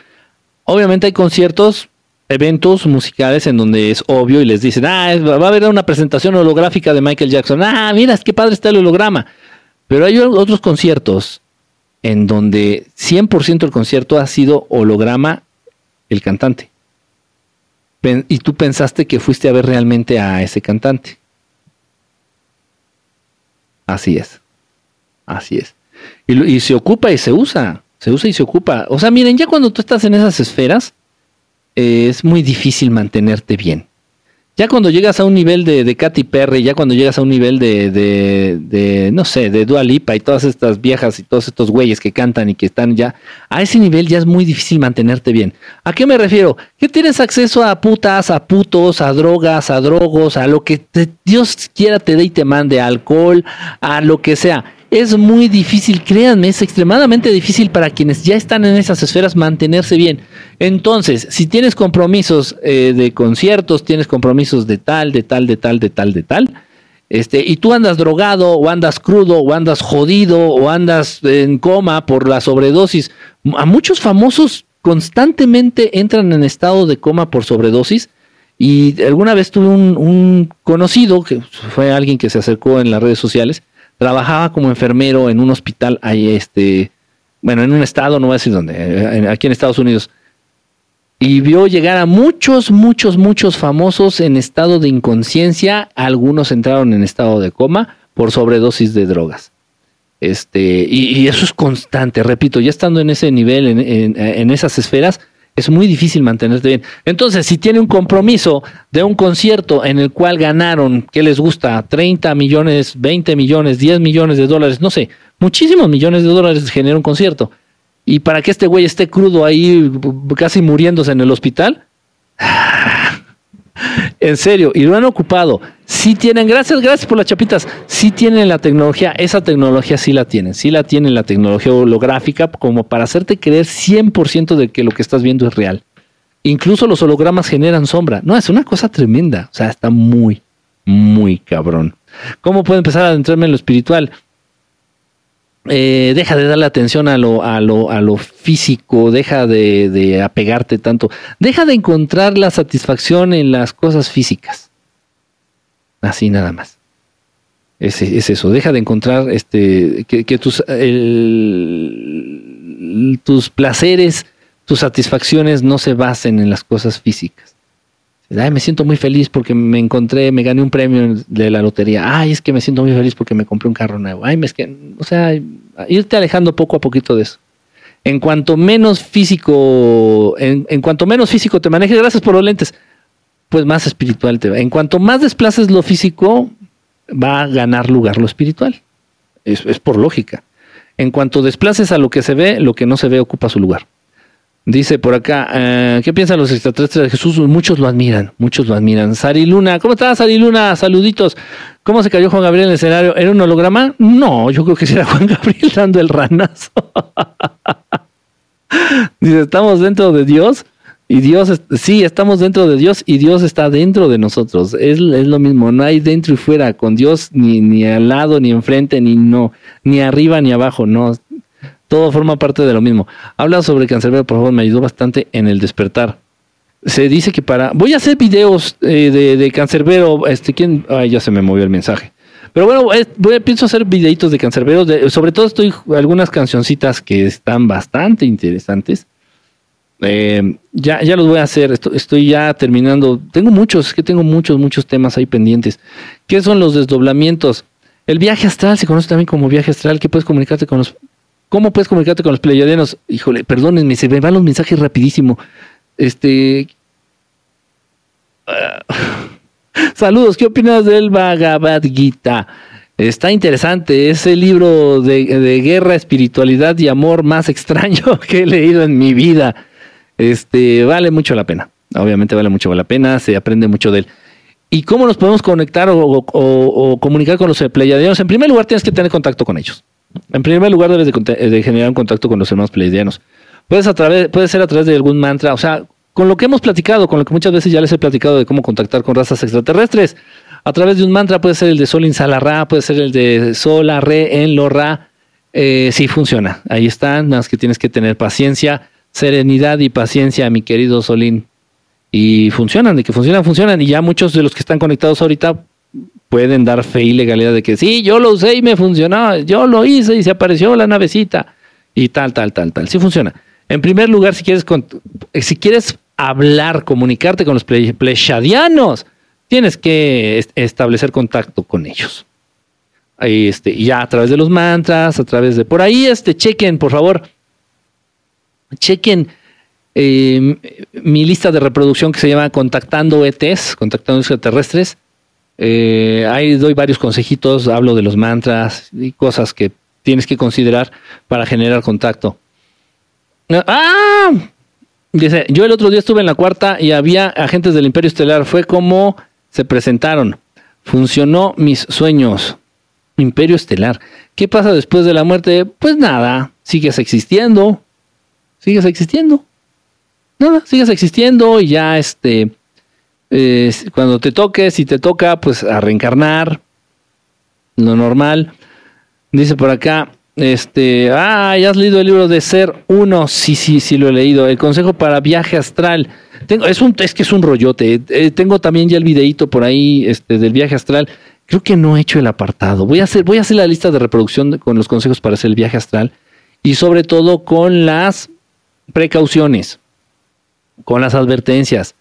obviamente hay conciertos eventos musicales en donde es obvio y les dicen, ah, va a haber una presentación holográfica de Michael Jackson. Ah, mira, que padre está el holograma. Pero hay otros conciertos en donde 100% del concierto ha sido holograma el cantante. Y tú pensaste que fuiste a ver realmente a ese cantante. Así es. Así es. Y se ocupa y se usa. Se usa y se ocupa. O sea, miren, ya cuando tú estás en esas esferas, es muy difícil mantenerte bien. Ya cuando llegas a un nivel de, de Katy Perry, ya cuando llegas a un nivel de, de, no sé, de Dua Lipa y todas estas viejas y todos estos güeyes que cantan y que están ya, a ese nivel ya es muy difícil mantenerte bien. ¿A qué me refiero? Que tienes acceso a putas, a putos, a drogas, a drogos, a lo que Dios quiera te dé y te mande, alcohol, a lo que sea es muy difícil, créanme, es extremadamente difícil para quienes ya están en esas esferas mantenerse bien. Entonces, si tienes compromisos eh, de conciertos, tienes compromisos de tal, de tal, de tal, de tal, de tal, este, y tú andas drogado, o andas crudo, o andas jodido, o andas en coma por la sobredosis, a muchos famosos constantemente entran en estado de coma por sobredosis. Y alguna vez tuve un, un conocido, que fue alguien que se acercó en las redes sociales, trabajaba como enfermero en un hospital ahí, este, bueno, en un estado, no voy a decir dónde, aquí en Estados Unidos. Y vio llegar a muchos, muchos, muchos famosos en estado de inconsciencia. Algunos entraron en estado de coma por sobredosis de drogas. Este, y, eso es constante, repito, ya estando en ese nivel, en, en esas esferas, es muy difícil mantenerte bien. Entonces, si tiene un compromiso de un concierto en el cual ganaron, ¿qué les gusta? 30 millones, 20 millones, 10 millones de dólares, no sé, muchísimos millones de dólares genera un concierto. Y para que este güey esté crudo ahí, casi muriéndose en el hospital, en serio, y lo han ocupado. Si tienen, gracias, gracias por las chapitas. Si tienen la tecnología, esa tecnología sí la tienen. Sí la tienen la tecnología holográfica como para hacerte creer 100% de que lo que estás viendo es real. Incluso los hologramas generan sombra. No, es una cosa tremenda. O sea, está muy, muy cabrón. ¿Cómo puedo empezar a adentrarme en lo espiritual? Eh, deja de darle atención a lo, a lo, a lo físico, deja de, apegarte tanto, deja de encontrar la satisfacción en las cosas físicas. Así nada más. Es, es eso, deja de encontrar este, que, tus, tus placeres, tus satisfacciones no se basen en las cosas físicas. Me siento muy feliz porque me encontré, me gané un premio de la lotería. Ay, es que me siento muy feliz porque me compré un carro nuevo. Ay, es que, o sea, irte alejando poco a poquito de eso. En cuanto menos físico, en, cuanto menos físico te manejes, gracias por los lentes, pues más espiritual te va. En cuanto más desplaces lo físico, va a ganar lugar lo espiritual. Es, es por lógica. En cuanto desplaces a lo que se ve, lo que no se ve ocupa su lugar. Dice por acá, eh, ¿qué piensan los extraterrestres de Jesús? Muchos lo admiran, muchos lo admiran. Sari Luna, ¿cómo estás, Sari Luna? Saluditos. ¿Cómo se cayó Juan Gabriel en el escenario? ¿Era un holograma? No, yo creo que sí era Juan <laughs> Gabriel dando el ranazo. <laughs> Dice, ¿estamos dentro de Dios? Y Dios, sí, estamos dentro de Dios y Dios está dentro de nosotros. Es, es, lo mismo, no hay dentro y fuera. Con Dios ni, ni al lado, ni enfrente, ni no, ni arriba, ni abajo. No, todo forma parte de lo mismo. Habla sobre Cancerbero, por favor, me ayudó bastante en el despertar. Se dice que para. Voy a hacer videos eh, de, Cancerbero. Este, ¿quién? Ay, ya se me movió el mensaje. Pero bueno, pienso hacer videitos de Cancerbero. sobre todo estoy algunas cancioncitas que están bastante interesantes. Eh, ya, ya los voy a hacer. Estoy, estoy, ya terminando. Tengo muchos, es que tengo muchos, muchos temas ahí pendientes. ¿Qué son los desdoblamientos? El viaje astral se conoce también como viaje astral, que puedes comunicarte con los ¿Cómo puedes comunicarte con los pleiadianos? Híjole, perdónenme, se me van los mensajes rapidísimo. Este. Ah, <laughs> saludos, ¿qué opinas del Bhagavad Gita? Está interesante, es el libro de, guerra, espiritualidad y amor más extraño <laughs> que he leído en mi vida. Este, vale mucho la pena. Obviamente vale mucho la pena, se aprende mucho de él. ¿Y cómo nos podemos conectar o, comunicar con los pleiadianos? En primer lugar, tienes que tener contacto con ellos. En primer lugar, debes de, generar un contacto con los hermanos pleiadianos. Puedes a través, puede ser a través de algún mantra, o sea, con lo que hemos platicado, con lo que muchas veces ya les he platicado de cómo contactar con razas extraterrestres. A través de un mantra puede ser el de Sol Insalarra, puede ser el de Sol Re en Lo Ra. Eh, sí funciona. Ahí están, nada más que tienes que tener paciencia, serenidad y paciencia, mi querido Solín y funcionan, de que funcionan, funcionan. Y ya muchos de los que están conectados ahorita pueden dar fe y legalidad de que sí, yo lo usé y me funcionó, yo lo hice y se apareció la navecita y tal, tal, tal, tal. Sí funciona. En primer lugar, si quieres, si quieres hablar, comunicarte con los plechadianos, tienes que establecer contacto con ellos. Ahí, este, ya a través de los mantras, a través de por ahí, este, chequen, por favor. Chequen eh, mi lista de reproducción que se llama Contactando ETs, Contactando Extraterrestres. Eh, ahí doy varios consejitos, hablo de los mantras y cosas que tienes que considerar para generar contacto. ¡Ah! Dice, yo el otro día estuve en la cuarta y había agentes del Imperio Estelar. Fue como se presentaron. Funcionó mis sueños. Imperio Estelar. ¿Qué pasa después de la muerte? Pues nada, sigues existiendo. Sigues existiendo nada, sigues existiendo y ya este, cuando te toque, si te toca, pues a reencarnar, lo normal. Dice por acá, este, ah, ya has leído el libro de Ser Uno, sí, sí, sí lo he leído. El consejo para viaje astral. Tengo, es un, es que es un rollote. Eh, tengo también ya el videíto por ahí, este, del viaje astral. Creo que no he hecho el apartado. Voy a hacer, voy a hacer la lista de reproducción con los consejos para hacer el viaje astral y sobre todo con las precauciones con las advertencias,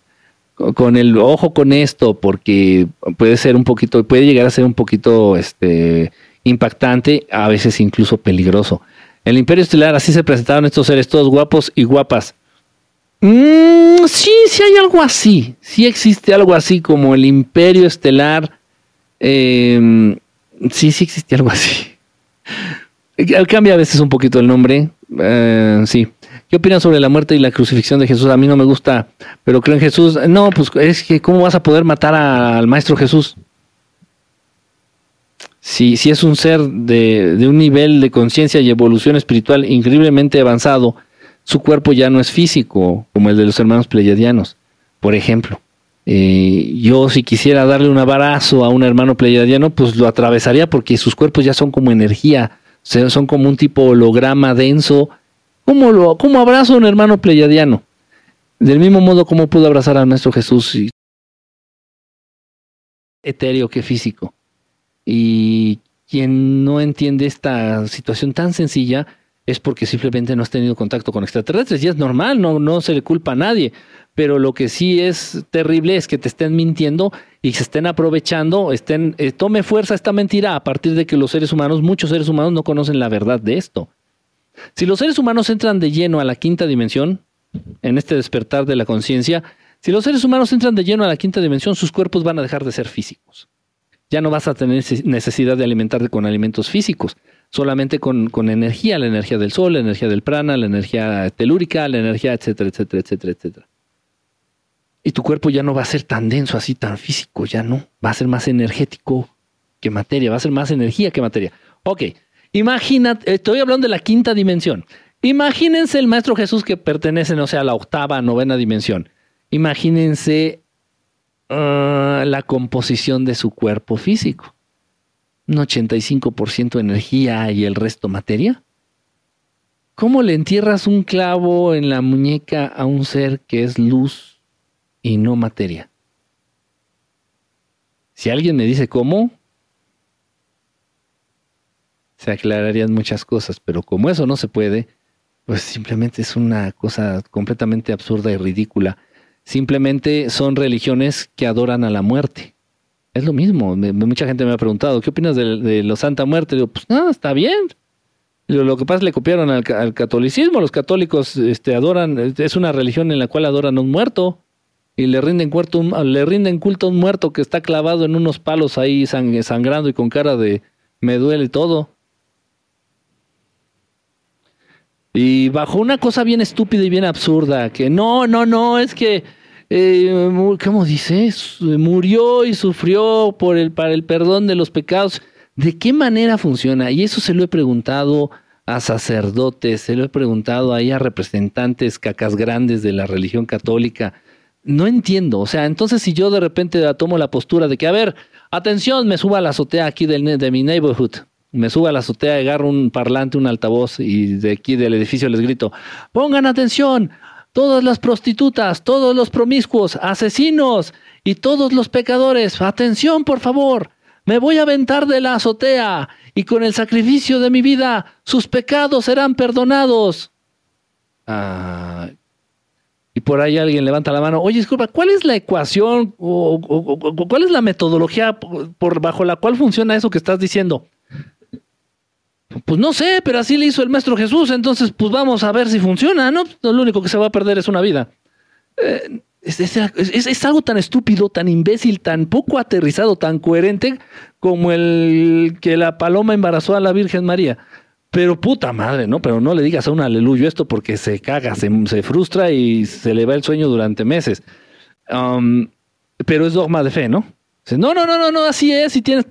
con el ojo con esto, porque puede ser un poquito, puede llegar a ser un poquito este, impactante, a veces incluso peligroso. El Imperio Estelar, así se presentaron estos seres todos guapos y guapas. Mm, sí, sí hay algo así. Sí existe algo así como el Imperio Estelar. Em, sí, sí existe algo así. <laughs> Cambia a veces un poquito el nombre. Eh, sí. ¿Qué opinas sobre la muerte y la crucifixión de Jesús? A mí no me gusta, pero creo en Jesús. No, pues es que ¿cómo vas a poder matar al Maestro Jesús? Si, si es un ser de, un nivel de conciencia y evolución espiritual increíblemente avanzado, su cuerpo ya no es físico, como el de los hermanos pleyadianos, por ejemplo. Eh, yo si quisiera darle un abrazo a un hermano pleyadiano, pues lo atravesaría porque sus cuerpos ya son como energía, son como un tipo holograma denso ¿Cómo, lo, cómo abrazo a un hermano pleyadiano? Del mismo modo, ¿cómo pudo abrazar al Maestro Jesús? Etéreo que físico. Y quien no entiende esta situación tan sencilla es porque simplemente no has tenido contacto con extraterrestres. Y es normal, no, no se le culpa a nadie. Pero lo que sí es terrible es que te estén mintiendo y se estén aprovechando, estén, eh, tome fuerza esta mentira a partir de que los seres humanos, muchos seres humanos no conocen la verdad de esto. Si los seres humanos entran de lleno a la quinta dimensión, en este despertar de la conciencia, si los seres humanos entran de lleno a la quinta dimensión, sus cuerpos van a dejar de ser físicos. Ya no vas a tener necesidad de alimentarte con alimentos físicos, solamente con, energía, la energía del sol, la energía del prana, la energía telúrica, la energía, etcétera, etcétera, etcétera, etcétera. Y tu cuerpo ya no va a ser tan denso, así tan físico, ya no. Va a ser más energético que materia, va a ser más energía que materia. Ok, Imagínate, estoy hablando de la quinta dimensión. Imagínense el Maestro Jesús que pertenece, no sé, a la octava, novena dimensión. Imagínense ah, la composición de su cuerpo físico. Un 85% energía y el resto materia. ¿Cómo le entierras un clavo en la muñeca a un ser que es luz y no materia? Si alguien me dice cómo, se aclararían muchas cosas, pero como eso no se puede, pues simplemente es una cosa completamente absurda y ridícula. Simplemente son religiones que adoran a la muerte. Es lo mismo. mucha gente me ha preguntado, ¿qué opinas de, la Santa Muerte? Digo, pues nada, está bien. lo que pasa es que le copiaron al, catolicismo. Los católicos este, adoran, es una religión en la cual adoran a un muerto y le rinden, le rinden culto a un muerto que está clavado en unos palos ahí sangrando y con cara de me duele todo. Y bajo una cosa bien estúpida y bien absurda, que no, no, no, es que eh, ¿cómo dice? Murió y sufrió por el, para el perdón de los pecados. ¿De qué manera funciona? Y eso se lo he preguntado a sacerdotes, se lo he preguntado ahí a representantes cacas grandes de la religión católica. No entiendo. O sea, entonces si yo de repente tomo la postura de que, a ver, atención, me suba a la azotea aquí de mi neighborhood, me subo a la azotea, agarro un parlante, un altavoz y de aquí del edificio les grito, pongan atención, todas las prostitutas, todos los promiscuos, asesinos y todos los pecadores, atención por favor, me voy a aventar de la azotea y con el sacrificio de mi vida sus pecados serán perdonados. Ah, y por ahí alguien levanta la mano, oye, disculpa, ¿cuál es la ecuación o, cuál es la metodología por, bajo la cual funciona eso que estás diciendo? Pues no sé, pero así le hizo el Maestro Jesús, entonces pues vamos a ver si funciona, ¿no? Lo único que se va a perder es una vida. Eh, es, algo tan estúpido, tan imbécil, tan poco aterrizado, tan coherente como el que la paloma embarazó a la Virgen María. Pero puta madre, ¿no? Pero no le digas a un aleluyo esto porque se caga, se, frustra y se le va el sueño durante meses. Um, pero es dogma de fe, ¿no? No, no, no, no, así es, y tienes,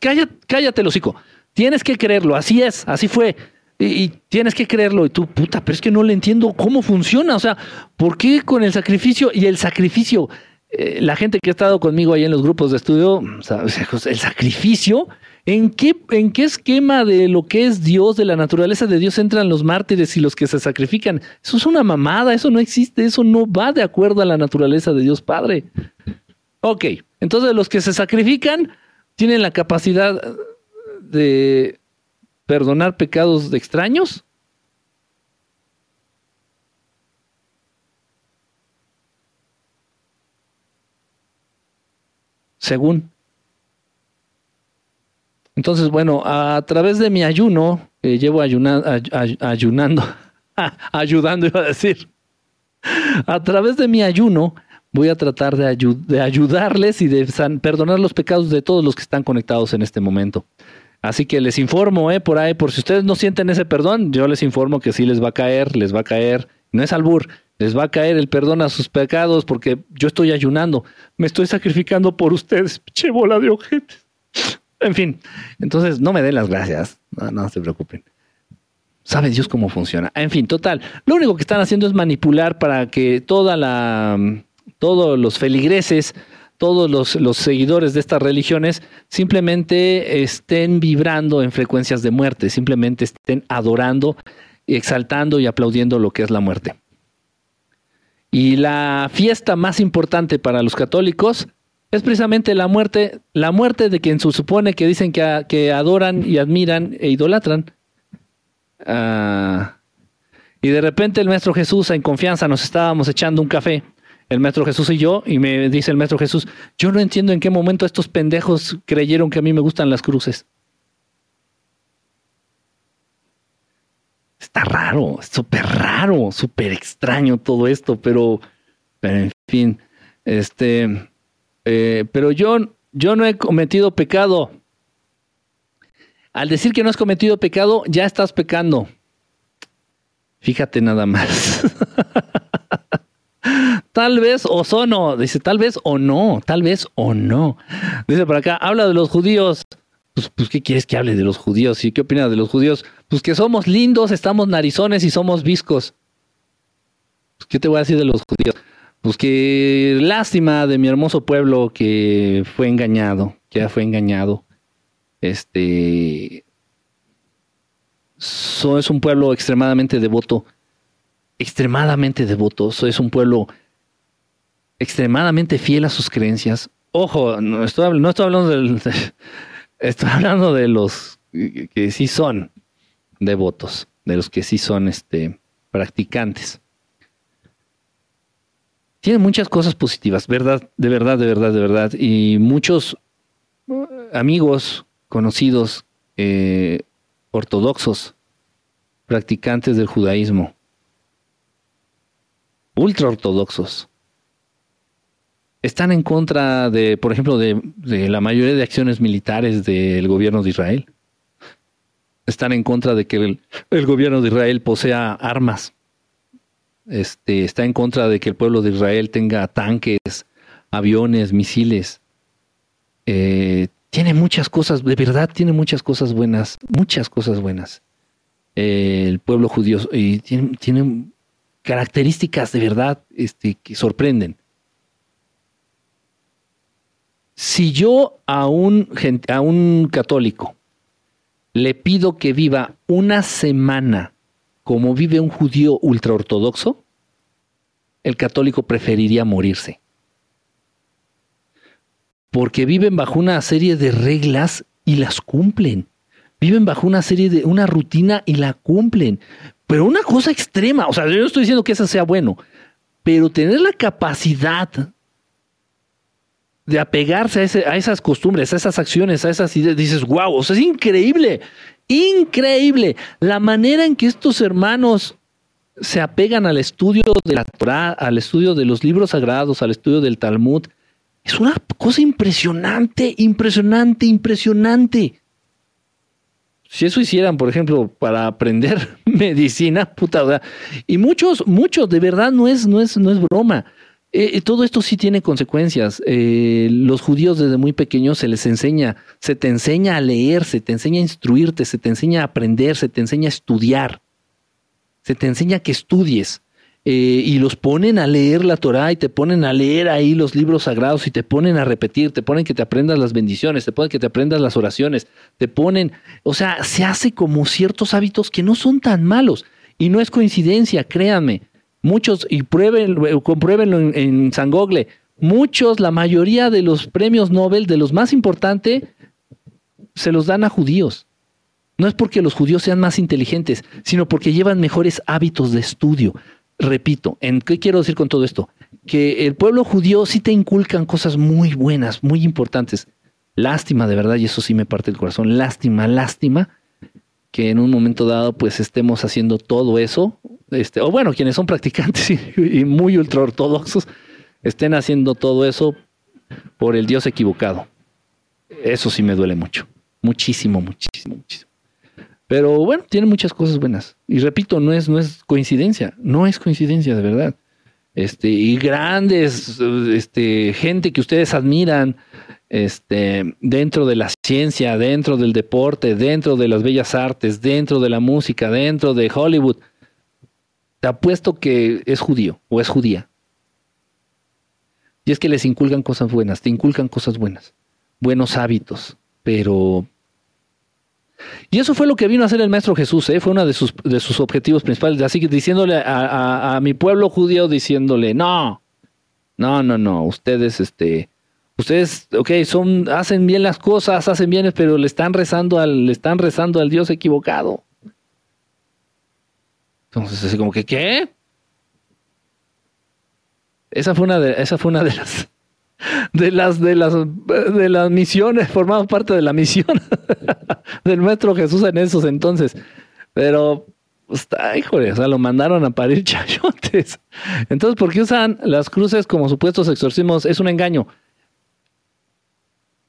cállate, cállate, hocico. Tienes que creerlo, así es, así fue. Y, tienes que creerlo. Y tú, puta, pero es que no le entiendo cómo funciona. O sea, ¿por qué con el sacrificio? Y el sacrificio, eh, la gente que ha estado conmigo ahí en los grupos de estudio, el sacrificio, ¿en qué, ¿en qué esquema de lo que es Dios, de la naturaleza de Dios, entran los mártires y los que se sacrifican? Eso es una mamada, eso no existe, eso no va de acuerdo a la naturaleza de Dios Padre. Ok, entonces los que se sacrifican tienen la capacidad de perdonar pecados de extraños? Según. Entonces, bueno, a través de mi ayuno, eh, llevo ayunando, <laughs> ayudando iba a decir, a través de mi ayuno voy a tratar de, de ayudarles y de perdonar los pecados de todos los que están conectados en este momento. Así que les informo, eh, por ahí, por si ustedes no sienten ese perdón, yo les informo que sí les va a caer, les va a caer, no es albur, les va a caer el perdón a sus pecados porque yo estoy ayunando, me estoy sacrificando por ustedes, che bola de ojete. En fin, entonces no me den las gracias, no, no se preocupen. Sabe Dios cómo funciona. En fin, total, lo único que están haciendo es manipular para que toda la, todos los feligreses todos los, seguidores de estas religiones simplemente estén vibrando en frecuencias de muerte, simplemente estén adorando, exaltando y aplaudiendo lo que es la muerte. Y la fiesta más importante para los católicos es precisamente la muerte, la muerte de quien se supone que dicen que, adoran y admiran e idolatran. Ah, y de repente el Maestro Jesús en confianza nos estábamos echando un café el maestro Jesús y yo, y me dice el maestro Jesús, yo no entiendo en qué momento estos pendejos creyeron que a mí me gustan las cruces. Está raro, súper raro, súper extraño todo esto, pero, en fin, este, eh, pero yo, yo no he cometido pecado. Al decir que no has cometido pecado, ya estás pecando. Fíjate nada más. <laughs> Tal vez o sono, dice tal vez o no, tal vez o no. Dice por acá, habla de los judíos. Pues, pues, ¿qué quieres que hable de los judíos? ¿Y qué opinas de los judíos? Pues que somos lindos, estamos narizones y somos viscos. Pues, ¿Qué te voy a decir de los judíos? Pues que lástima de mi hermoso pueblo que fue engañado, que ya fue engañado. Este. es un pueblo extremadamente devoto extremadamente devotos, es un pueblo extremadamente fiel a sus creencias. Ojo, no estoy, hablando del, <laughs> estoy hablando de los que sí son devotos, de los que sí son este, practicantes. Tiene muchas cosas positivas, verdad, de verdad, de verdad, de verdad. Y muchos amigos, conocidos, eh, ortodoxos, practicantes del judaísmo, ultraortodoxos están en contra de, por ejemplo, de, la mayoría de acciones militares del gobierno de Israel. Están en contra de que el, gobierno de Israel posea armas este, está en contra de que el pueblo de Israel tenga tanques, aviones, misiles. Eh, tiene muchas cosas, de verdad tiene muchas cosas buenas, muchas cosas buenas. Eh, el pueblo judío y tiene, tiene, características de verdad este, que sorprenden. Si yo a un, a un católico le pido que viva una semana como vive un judío ultraortodoxo, el católico preferiría morirse. Porque viven bajo una serie de reglas y las cumplen. Viven bajo una serie de una rutina y la cumplen. Pero una cosa extrema, o sea, yo no estoy diciendo que eso sea bueno, pero tener la capacidad de apegarse a, esas costumbres, a esas acciones, a esas ideas, dices, wow, es increíble, increíble la manera en que estos hermanos se apegan al estudio de la Torah, al estudio de los libros sagrados, al estudio del Talmud. Es una cosa impresionante, impresionante, impresionante. Si eso hicieran, por ejemplo, para aprender <laughs> medicina, puta, y muchos, muchos, de verdad no es, no es, no es broma. Eh, eh, todo esto sí tiene consecuencias. Eh, los judíos desde muy pequeños se les enseña, se te enseña a leer, se te enseña a instruirte, se te enseña a aprender, se te enseña a estudiar, se te enseña que estudies. Y los ponen a leer la Torah y te ponen a leer ahí los libros sagrados y te ponen a repetir, te ponen que te aprendas las bendiciones, te ponen que te aprendas las oraciones, te ponen, o sea, se hace como ciertos hábitos que no son tan malos. Y no es coincidencia, créanme Muchos, y prueben, compruébenlo en, en San muchos, la mayoría de los premios Nobel, de los más importantes, se los dan a judíos. No es porque los judíos sean más inteligentes, sino porque llevan mejores hábitos de estudio. Repito, ¿en qué quiero decir con todo esto? Que el pueblo judío sí te inculcan cosas muy buenas, muy importantes. Lástima, de verdad, y eso sí me parte el corazón. Lástima, lástima que en un momento dado pues estemos haciendo todo eso este, o bueno, quienes son practicantes <laughs> y, muy ultra ortodoxos, estén haciendo todo eso por el Dios equivocado. Eso sí me duele mucho. Muchísimo, muchísimo, muchísimo. Pero bueno, tiene muchas cosas buenas. Y repito, no es, no es coincidencia, no es coincidencia, de verdad. Este, y grandes, este, gente que ustedes admiran, este, dentro de la ciencia, dentro del deporte, dentro de las bellas artes, dentro de la música, dentro de Hollywood, te apuesto que es judío o es judía. Y es que les inculcan cosas buenas, te inculcan cosas buenas, buenos hábitos, pero... Y eso fue lo que vino a hacer el Maestro Jesús, ¿eh? fue uno de sus, de sus objetivos principales, así que diciéndole a, mi pueblo judío, diciéndole, no, no, no, no, ustedes, este, ustedes, ok, son, hacen bien las cosas, hacen bien, pero le están rezando al, le están rezando al Dios equivocado. Entonces, así como que, ¿qué? Esa fue una de, esa fue una de las de las de las de las misiones, formamos parte de la misión <laughs> del maestro Jesús en esos entonces. Pero está, pues, híjole, o sea, lo mandaron a parir <laughs> chayotes. Entonces, ¿por qué usan las cruces como supuestos exorcismos? Es un engaño.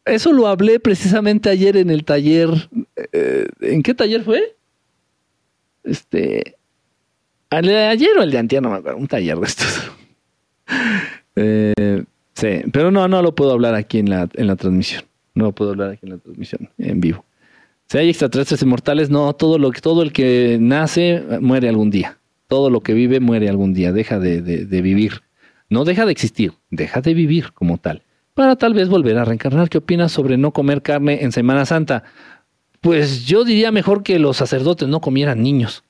Eso lo hablé precisamente ayer en el taller. Eh, ¿En qué taller fue? Este, ¿El de ayer o el de antier? No me acuerdo. Un taller de estos. <laughs> Eh, sí, pero no, no lo puedo hablar aquí en la, en la transmisión. No lo puedo hablar aquí en la transmisión, en vivo. Si hay extraterrestres inmortales, no, todo lo todo el que nace muere algún día. Todo lo que vive muere algún día, deja de, de vivir. No deja de existir, deja de vivir como tal. Para tal vez volver a reencarnar. ¿Qué opinas sobre no comer carne en Semana Santa? Pues yo diría mejor que los sacerdotes no comieran niños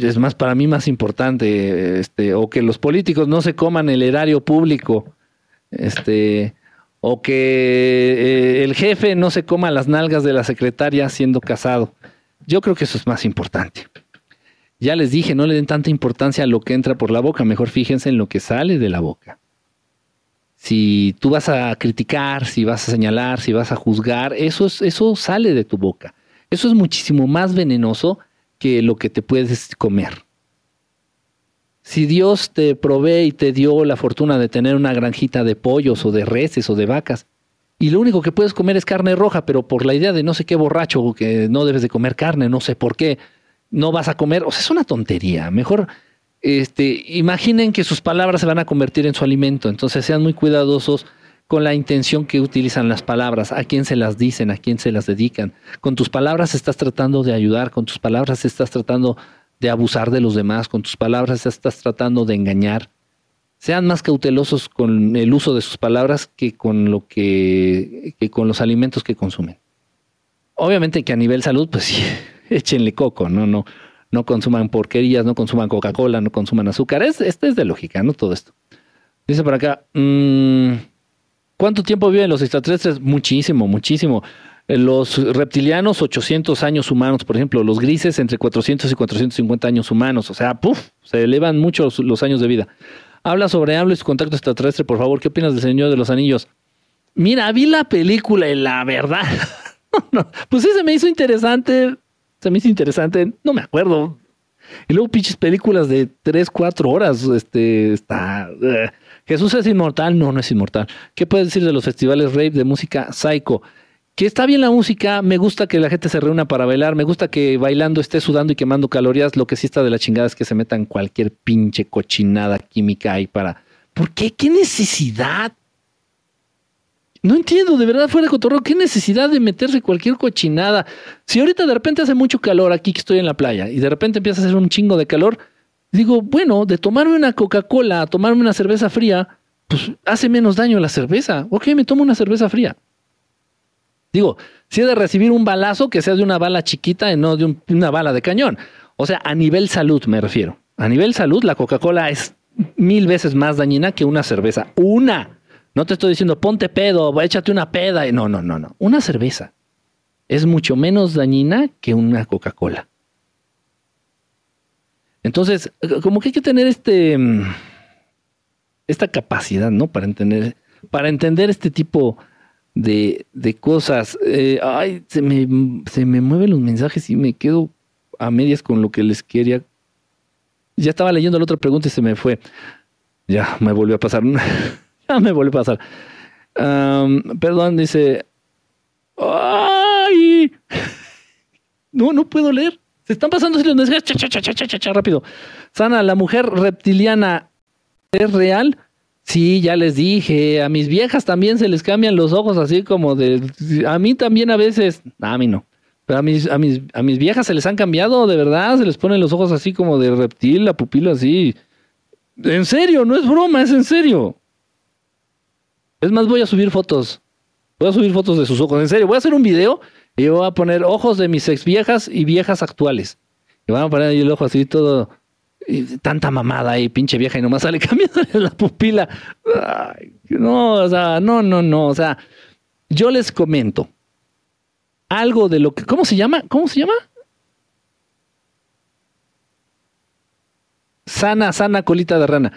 es más para mí más importante, este, o que los políticos no se coman el erario público, este, o que eh, el jefe no se coma las nalgas de la secretaria siendo casado. Yo creo que eso es más importante. Ya les dije, no le den tanta importancia a lo que entra por la boca, mejor fíjense en lo que sale de la boca. Si tú vas a criticar, si vas a señalar, si vas a juzgar, eso, es, eso sale de tu boca. Eso es muchísimo más venenoso que lo que te puedes comer. Si Dios te provee y te dio la fortuna de tener una granjita de pollos o de reses o de vacas, y lo único que puedes comer es carne roja, pero por la idea de no sé qué borracho que no debes de comer carne, no sé por qué, no vas a comer, o sea, es una tontería. Mejor este, imaginen que sus palabras se van a convertir en su alimento, entonces sean muy cuidadosos con la intención que utilizan las palabras, a quién se las dicen, a quién se las dedican. Con tus palabras estás tratando de ayudar, con tus palabras estás tratando de abusar de los demás, con tus palabras estás tratando de engañar. Sean más cautelosos con el uso de sus palabras que con lo que, que con los alimentos que consumen. Obviamente que a nivel salud, pues sí, <laughs> échenle coco, no, no, no consuman porquerías, no consuman Coca-Cola, no consuman azúcar. Es, este es de lógica, ¿no? Todo esto. Dice por acá, mmm, ¿Cuánto tiempo viven los extraterrestres? Muchísimo, muchísimo. Eh, los reptilianos, 800 años humanos, por ejemplo. Los grises, entre 400 y 450 años humanos. O sea, ¡puf! Se elevan mucho los, años de vida. Habla sobre hablo y su contacto extraterrestre, por favor. ¿Qué opinas del Señor de los Anillos? Mira, vi la película y la verdad. <laughs> pues sí, se me hizo interesante. Se me hizo interesante. No me acuerdo. Y luego pinches películas de 3, 4 horas. Este, está... Eh, Jesús es inmortal, no, no es inmortal. ¿Qué puedes decir de los festivales rave de música psycho? Que está bien la música, me gusta que la gente se reúna para bailar, me gusta que bailando esté sudando y quemando calorías, lo que sí está de la chingada es que se metan cualquier pinche cochinada química ahí para... ¿Por qué? ¿Qué necesidad? No entiendo, de verdad, fuera de cotorreo, ¿qué necesidad de meterse cualquier cochinada? Si ahorita de repente hace mucho calor aquí que estoy en la playa y de repente empieza a hacer un chingo de calor, Digo, bueno, de tomarme una Coca-Cola tomarme una cerveza fría, pues hace menos daño la cerveza. Ok, me tomo una cerveza fría. Digo, si he de recibir un balazo, que sea de una bala chiquita y no de una bala de cañón. O sea, a nivel salud me refiero. A nivel salud, la Coca-Cola es mil veces más dañina que una cerveza. Una. No te estoy diciendo ponte pedo, échate una peda. No, no, no, no. Una cerveza es mucho menos dañina que una Coca-Cola. Entonces, como que hay que tener este mm, esta capacidad, ¿no? Para entender, para entender este tipo de, cosas. Eh, ay, se me, se me mueven los mensajes y me quedo a medias con lo que les quería. Ya estaba leyendo la otra pregunta y se me fue. Ya me volvió a pasar. <laughs> ya me volvió a pasar. perdón, dice. ¡Ay! <laughs> No, no puedo leer. Se están pasando los cha, cha, cha, rápido. Sana, la mujer reptiliana es real. Sí, ya les dije. A mis viejas también se les cambian los ojos así como de. A mí también a veces. a mí no. Pero a mis, a mis, a mis viejas se les han cambiado, de verdad. Se les ponen los ojos así como de reptil, la pupila así. En serio, no es broma, es en serio. Es más, voy a subir fotos. Voy a subir fotos de sus ojos. En serio, voy a hacer un video y voy a poner ojos de mis ex viejas y viejas actuales. Y van a poner ahí el ojo así todo, tanta mamada ahí, pinche vieja, y nomás sale <laughs> cambiándole la pupila. no, o sea, no, no, no. O sea, yo les comento algo de lo que. ¿Cómo se llama? ¿Cómo se llama? Sana, sana colita de rana.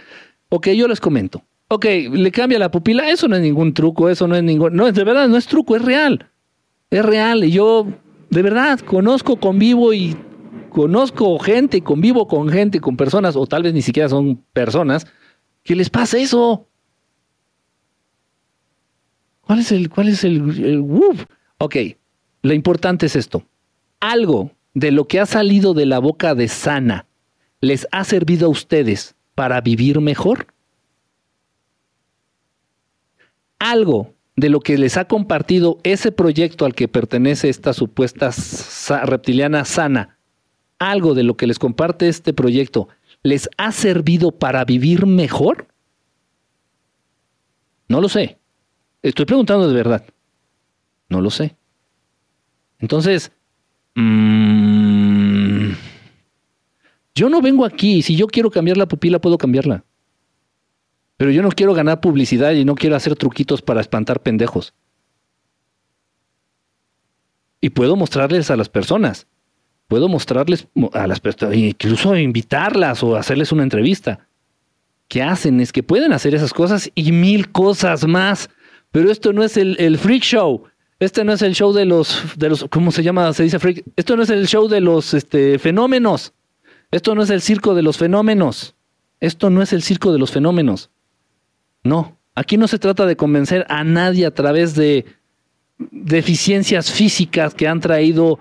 Ok, yo les comento. Ok, le cambia la pupila. Eso no es ningún truco, eso no es ningún. No, de verdad, no es truco, es real es real. Y yo, de verdad, conozco, convivo y conozco gente, convivo con gente, con personas, o tal vez ni siquiera son personas, que les pasa eso. ¿Cuál es el, cuál es el, el Ok, lo importante es esto. Algo de lo que ha salido de la boca de Sana les ha servido a ustedes para vivir mejor. Algo de lo que les ha compartido ese proyecto al que pertenece esta supuesta reptiliana sana, algo de lo que les comparte este proyecto, ¿les ha servido para vivir mejor? No lo sé. Estoy preguntando de verdad. No lo sé. Entonces, mmm, yo no vengo aquí. Si yo quiero cambiar la pupila, puedo cambiarla. Pero yo no quiero ganar publicidad y no quiero hacer truquitos para espantar pendejos. Y puedo mostrarles a las personas. Puedo mostrarles a las personas, incluso invitarlas o hacerles una entrevista. ¿Qué hacen? Es que pueden hacer esas cosas y mil cosas más. Pero esto no es el, freak show. Este no es el show de los, de los, ¿cómo se llama? Se dice freak. Esto no es el show de los este, fenómenos. Esto no es el circo de los fenómenos. Esto no es el circo de los fenómenos. No, aquí no se trata de convencer a nadie a través de deficiencias físicas que han traído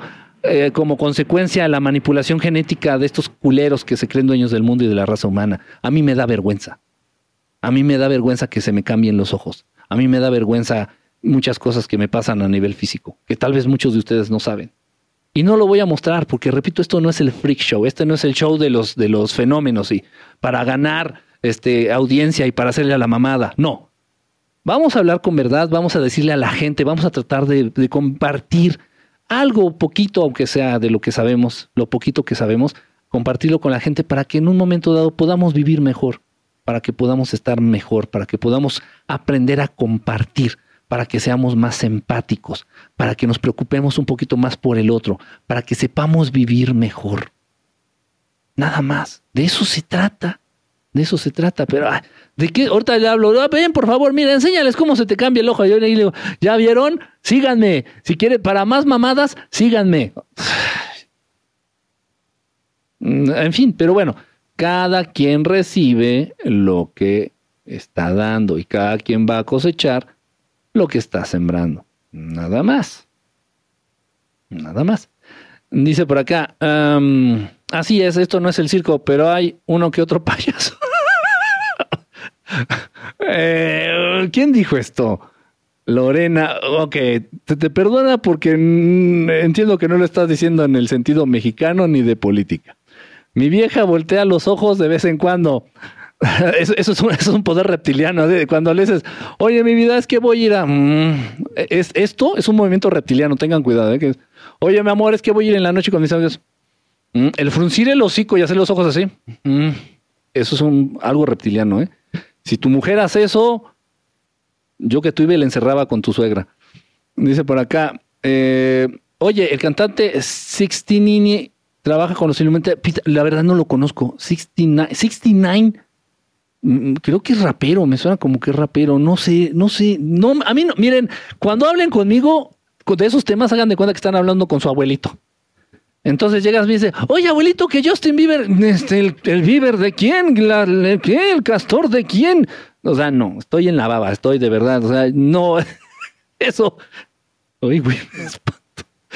eh, como consecuencia la manipulación genética de estos culeros que se creen dueños del mundo y de la raza humana. A mí me da vergüenza. A mí me da vergüenza que se me cambien los ojos. A mí me da vergüenza muchas cosas que me pasan a nivel físico, que tal vez muchos de ustedes no saben. Y no lo voy a mostrar porque, repito, esto no es el freak show, este no es el show de los, de los fenómenos y para ganar este, audiencia y para hacerle a la mamada. No. Vamos a hablar con verdad, vamos a decirle a la gente, vamos a tratar de compartir algo poquito, aunque sea de lo que sabemos, lo poquito que sabemos, compartirlo con la gente para que en un momento dado podamos vivir mejor, para que podamos estar mejor, para que podamos aprender a compartir para que seamos más empáticos, para que nos preocupemos un poquito más por el otro, para que sepamos vivir mejor. Nada más. De eso se trata. De eso se trata. Pero, ¿de qué? Ahorita le hablo. Ah, ven, por favor, mira, enséñales cómo se te cambia el ojo. Yo le digo, ¿ya vieron? Síganme. Si quieren, para más mamadas, síganme. <sighs> En fin, pero bueno, cada quien recibe lo que está dando y cada quien va a cosechar lo que está sembrando. Nada más. Nada más. Dice por acá, así es, esto no es el circo, pero hay uno que otro <laughs> payaso. Eh, ¿Quién dijo esto? Lorena, ok, te, te, perdona porque entiendo que no lo estás diciendo en el sentido mexicano ni de política. Mi vieja voltea los ojos de vez en cuando. <laughs> Eso, es un, poder reptiliano. Cuando le dices, oye, mi vida es que voy a ir a. Mm, es, esto es un movimiento reptiliano, tengan cuidado. ¿eh? oye, mi amor, es que voy a ir en la noche con mis amigos. Mm, el fruncir el hocico y hacer los ojos así. Mm, eso es algo reptiliano. ¿eh? Si tu mujer hace eso, yo que y le encerraba con tu suegra. Dice por acá, eh, oye, el cantante Sixtinini trabaja con los Illuminati. La verdad no lo conozco. 69, 69 Mm, creo que es rapero, me suena como que es rapero, no sé, no sé, no, a mí no, miren, cuando hablen conmigo de esos temas, hagan de cuenta que están hablando con su abuelito. Entonces llegas y me dice, oye abuelito, que Justin Bieber, este, el, el Bieber de quién, ¿qué? el castor de quién. O sea, no, estoy en la baba, estoy de verdad, o sea, no, <laughs> eso, oye, güey,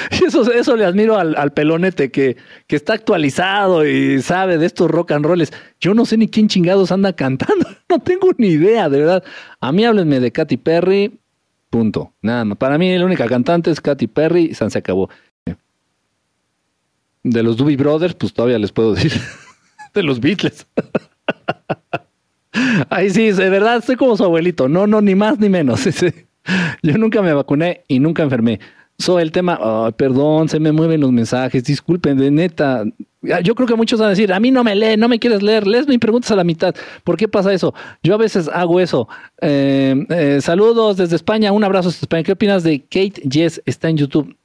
<laughs> Eso, eso le admiro al, pelonete que, que, está actualizado y sabe de estos rock and rolls. Yo no sé ni quién chingados anda cantando. <laughs> No tengo ni idea, de verdad. A mí háblenme de Katy Perry. Punto. Nada más. Para mí la única cantante es Katy Perry y se acabó. De los Doobie Brothers, pues todavía les puedo <laughs> decir. de los Beatles. <laughs> Ay, sí, de verdad, estoy como su abuelito. No, no, ni más ni menos. <laughs> Yo nunca me vacuné y nunca enfermé. So, el tema, perdón, se me mueven los mensajes, disculpen, de neta. Yo creo que muchos van a decir, a mí no me lee, no me quieres leer, lees mi preguntas a la mitad. ¿Por qué pasa eso? Yo a veces hago eso. Eh, eh, saludos desde España, un abrazo desde España. ¿Qué opinas de Kate Yes? Está en YouTube.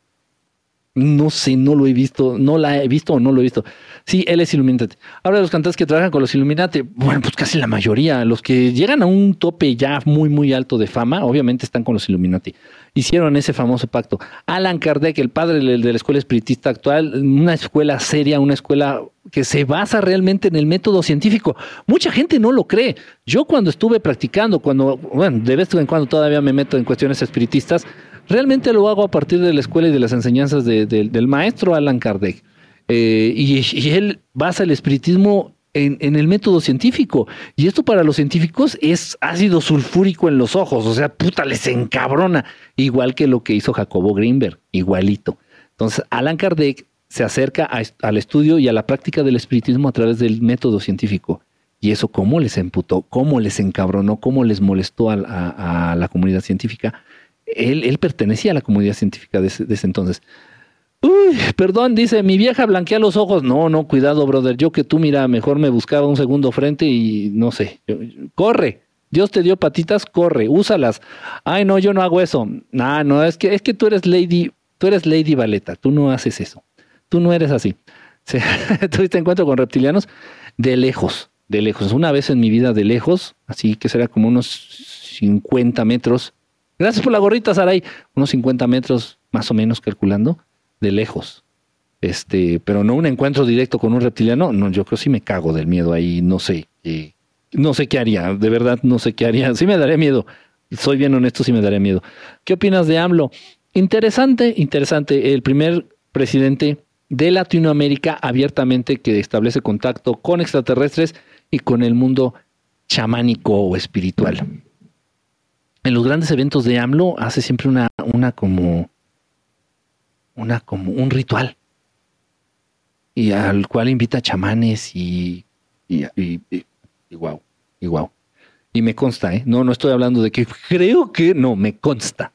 No sé, no lo he visto, no la he visto o no lo he visto. Sí, él es Illuminati. Ahora los cantantes que trabajan con los Illuminati, bueno, pues casi la mayoría, los que llegan a un tope ya muy, muy alto de fama, obviamente están con los Illuminati hicieron ese famoso pacto. Alan Kardec, el padre de la escuela espiritista actual, una escuela seria, una escuela que se basa realmente en el método científico. Mucha gente no lo cree. Yo cuando estuve practicando, cuando, bueno, de vez en cuando todavía me meto en cuestiones espiritistas, realmente lo hago a partir de la escuela y de las enseñanzas del maestro Alan Kardec. Eh, y, él basa el espiritismo en, el método científico. Y esto para los científicos es ácido sulfúrico en los ojos, o sea, puta, les encabrona, igual que lo que hizo Jacobo Greenberg, igualito. Entonces, Alan Kardec se acerca al estudio y a la práctica del espiritismo a través del método científico. Y eso cómo les emputó, cómo les encabronó, cómo les molestó a, la comunidad científica. Él, pertenecía a la comunidad científica de ese entonces. Uy, perdón, dice, mi vieja blanquea los ojos. No, no, cuidado, brother. Yo que tú, mira, mejor me buscaba un segundo frente y no sé. Corre. Dios te dio patitas, corre, úsalas. Ay, no, yo no hago eso. No, no, es que, es que tú eres Lady, tú eres Lady Valeta, tú no haces eso. Tú no eres así. <laughs> ¿Tuviste encuentro con reptilianos? De lejos, de lejos. Una vez en mi vida de lejos, así que será como unos 50 metros. Gracias por la gorrita, Saray. Unos 50 metros más o menos calculando de lejos. Este, pero no un encuentro directo con un reptiliano. No, yo creo que sí me cago del miedo ahí, no sé. No sé qué haría, de verdad no sé qué haría. <laughs> Sí me daría miedo. Soy bien honesto, sí me daría miedo. ¿Qué opinas de AMLO? Interesante, interesante. El primer presidente de Latinoamérica abiertamente que establece contacto con extraterrestres y con el mundo chamánico o espiritual. En los grandes eventos de AMLO hace siempre una, como una como un ritual y al cual invita chamanes y y, y, y, y wow, y wow. Y me consta, ¿eh? No, no estoy hablando de que creo que, no, me consta.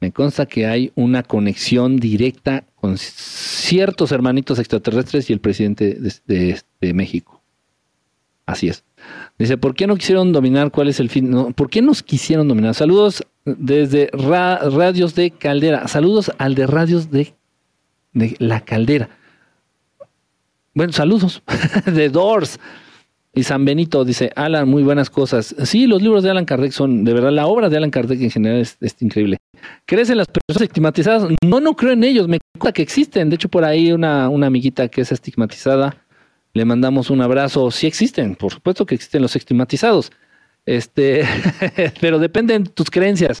Me consta que hay una conexión directa con ciertos hermanitos extraterrestres y el presidente de, de, México. Así es. Dice, ¿por qué no quisieron dominar? ¿Cuál es el fin? ¿Por qué nos quisieron dominar? Saludos desde Radios de Caldera. Saludos al de Radios de, de La Caldera. Bueno, saludos <laughs> de Doors. Y San Benito dice, Alan, muy buenas cosas. Sí, los libros de Alan Kardec son, de verdad, la obra de Alan Kardec en general es, increíble. ¿Crees en las personas estigmatizadas? No, no creo en ellos, me cuenta que existen. De hecho, por ahí una, una amiguita que es estigmatizada, le mandamos un abrazo. Sí existen, por supuesto que existen los estigmatizados. Este, <laughs> pero depende de tus creencias,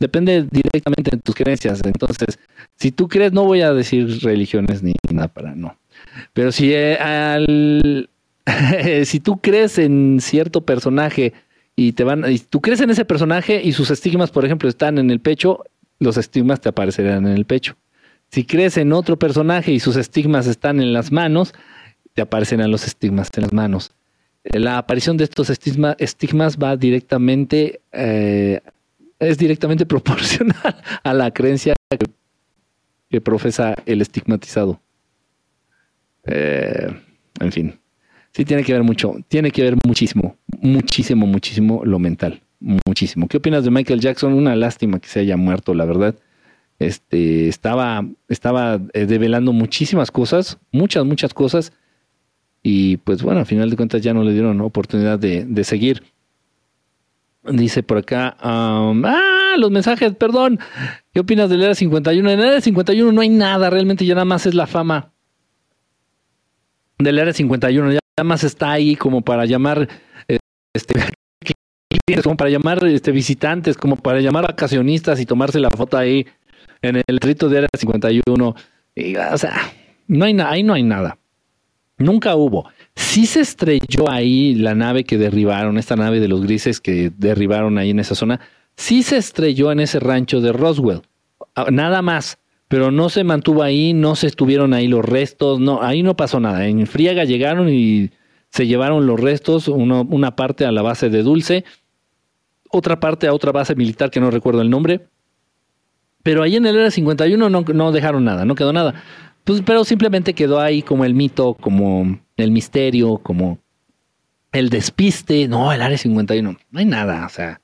depende directamente de tus creencias. Entonces, si tú crees, no voy a decir religiones ni nada para no. Pero si eh, al, <laughs> si tú crees en cierto personaje y te van, y tú crees en ese personaje y sus estigmas, por ejemplo, están en el pecho, los estigmas te aparecerán en el pecho. Si crees en otro personaje y sus estigmas están en las manos, te aparecerán los estigmas en las manos. La aparición de estos estigmas va directamente, eh, es directamente <laughs> proporcional a la creencia que, profesa el estigmatizado. Eh, en fin. Sí, tiene que ver mucho, tiene que ver muchísimo, muchísimo, muchísimo lo mental, muchísimo. ¿Qué opinas de Michael Jackson? Una lástima que se haya muerto, la verdad. Este, estaba, estaba eh, develando muchísimas cosas, muchas, muchas cosas, y pues bueno, al final de cuentas ya no le dieron oportunidad de, de seguir. Dice por acá, ah, los mensajes, perdón. ¿Qué opinas del Era 51? En el Era 51 no hay nada, realmente ya nada más es la fama del Era 51. Ya más está ahí como para llamar este como para llamar este visitantes, como para llamar vacacionistas y tomarse la foto ahí en el trito de Área 51. Y, o sea, no hay ahí no hay nada. Nunca hubo. Sí se estrelló ahí la nave que derribaron, esta nave de los grises que derribaron ahí en esa zona. Sí se estrelló en ese rancho de Roswell. Ah, nada más pero no se mantuvo ahí, no se estuvieron ahí los restos, no, ahí no pasó nada. En Friega llegaron y se llevaron los restos, una parte a la base de Dulce, otra parte a otra base militar que no recuerdo el nombre, pero ahí en el Era 51 no, no dejaron nada, no quedó nada. Pues, pero simplemente quedó ahí como el mito, como el misterio, como el despiste. No, el Área 51, no hay nada, o sea,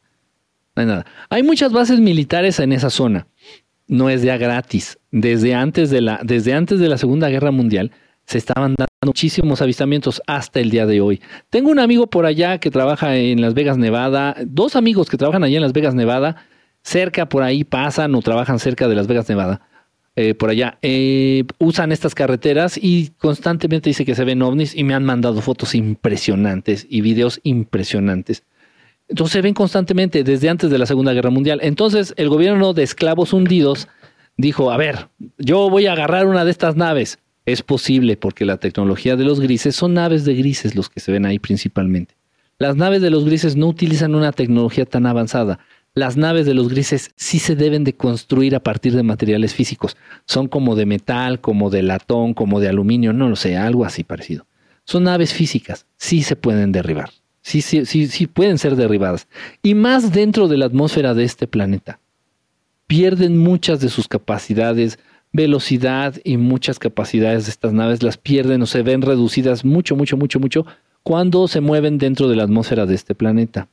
no hay nada. Hay muchas bases militares en esa zona no es ya gratis. Desde antes de la, desde antes de la Segunda Guerra Mundial se estaban dando muchísimos avistamientos hasta el día de hoy. Tengo un amigo por allá que trabaja en Las Vegas, Nevada, dos amigos que trabajan allá en Las Vegas, Nevada, cerca por ahí pasan o trabajan cerca de Las Vegas, Nevada. Eh, por allá, eh, usan estas carreteras y constantemente dice que se ven ovnis y me han mandado fotos impresionantes y videos impresionantes. Entonces se ven constantemente desde antes de la Segunda Guerra Mundial. Entonces el gobierno de esclavos hundidos dijo, a ver, yo voy a agarrar una de estas naves. Es posible porque la tecnología de los grises son naves de grises los que se ven ahí principalmente. Las naves de los grises no utilizan una tecnología tan avanzada. Las naves de los grises sí se deben de construir a partir de materiales físicos. Son como de metal, como de latón, como de aluminio, no lo sé, algo así parecido. Son naves físicas, sí se pueden derribar. Sí, sí, sí, sí pueden ser derribadas. Y más dentro de la atmósfera de este planeta. Pierden muchas de sus capacidades, velocidad y muchas capacidades de estas naves las pierden o se ven reducidas mucho, mucho, mucho, mucho cuando se mueven dentro de la atmósfera de este planeta.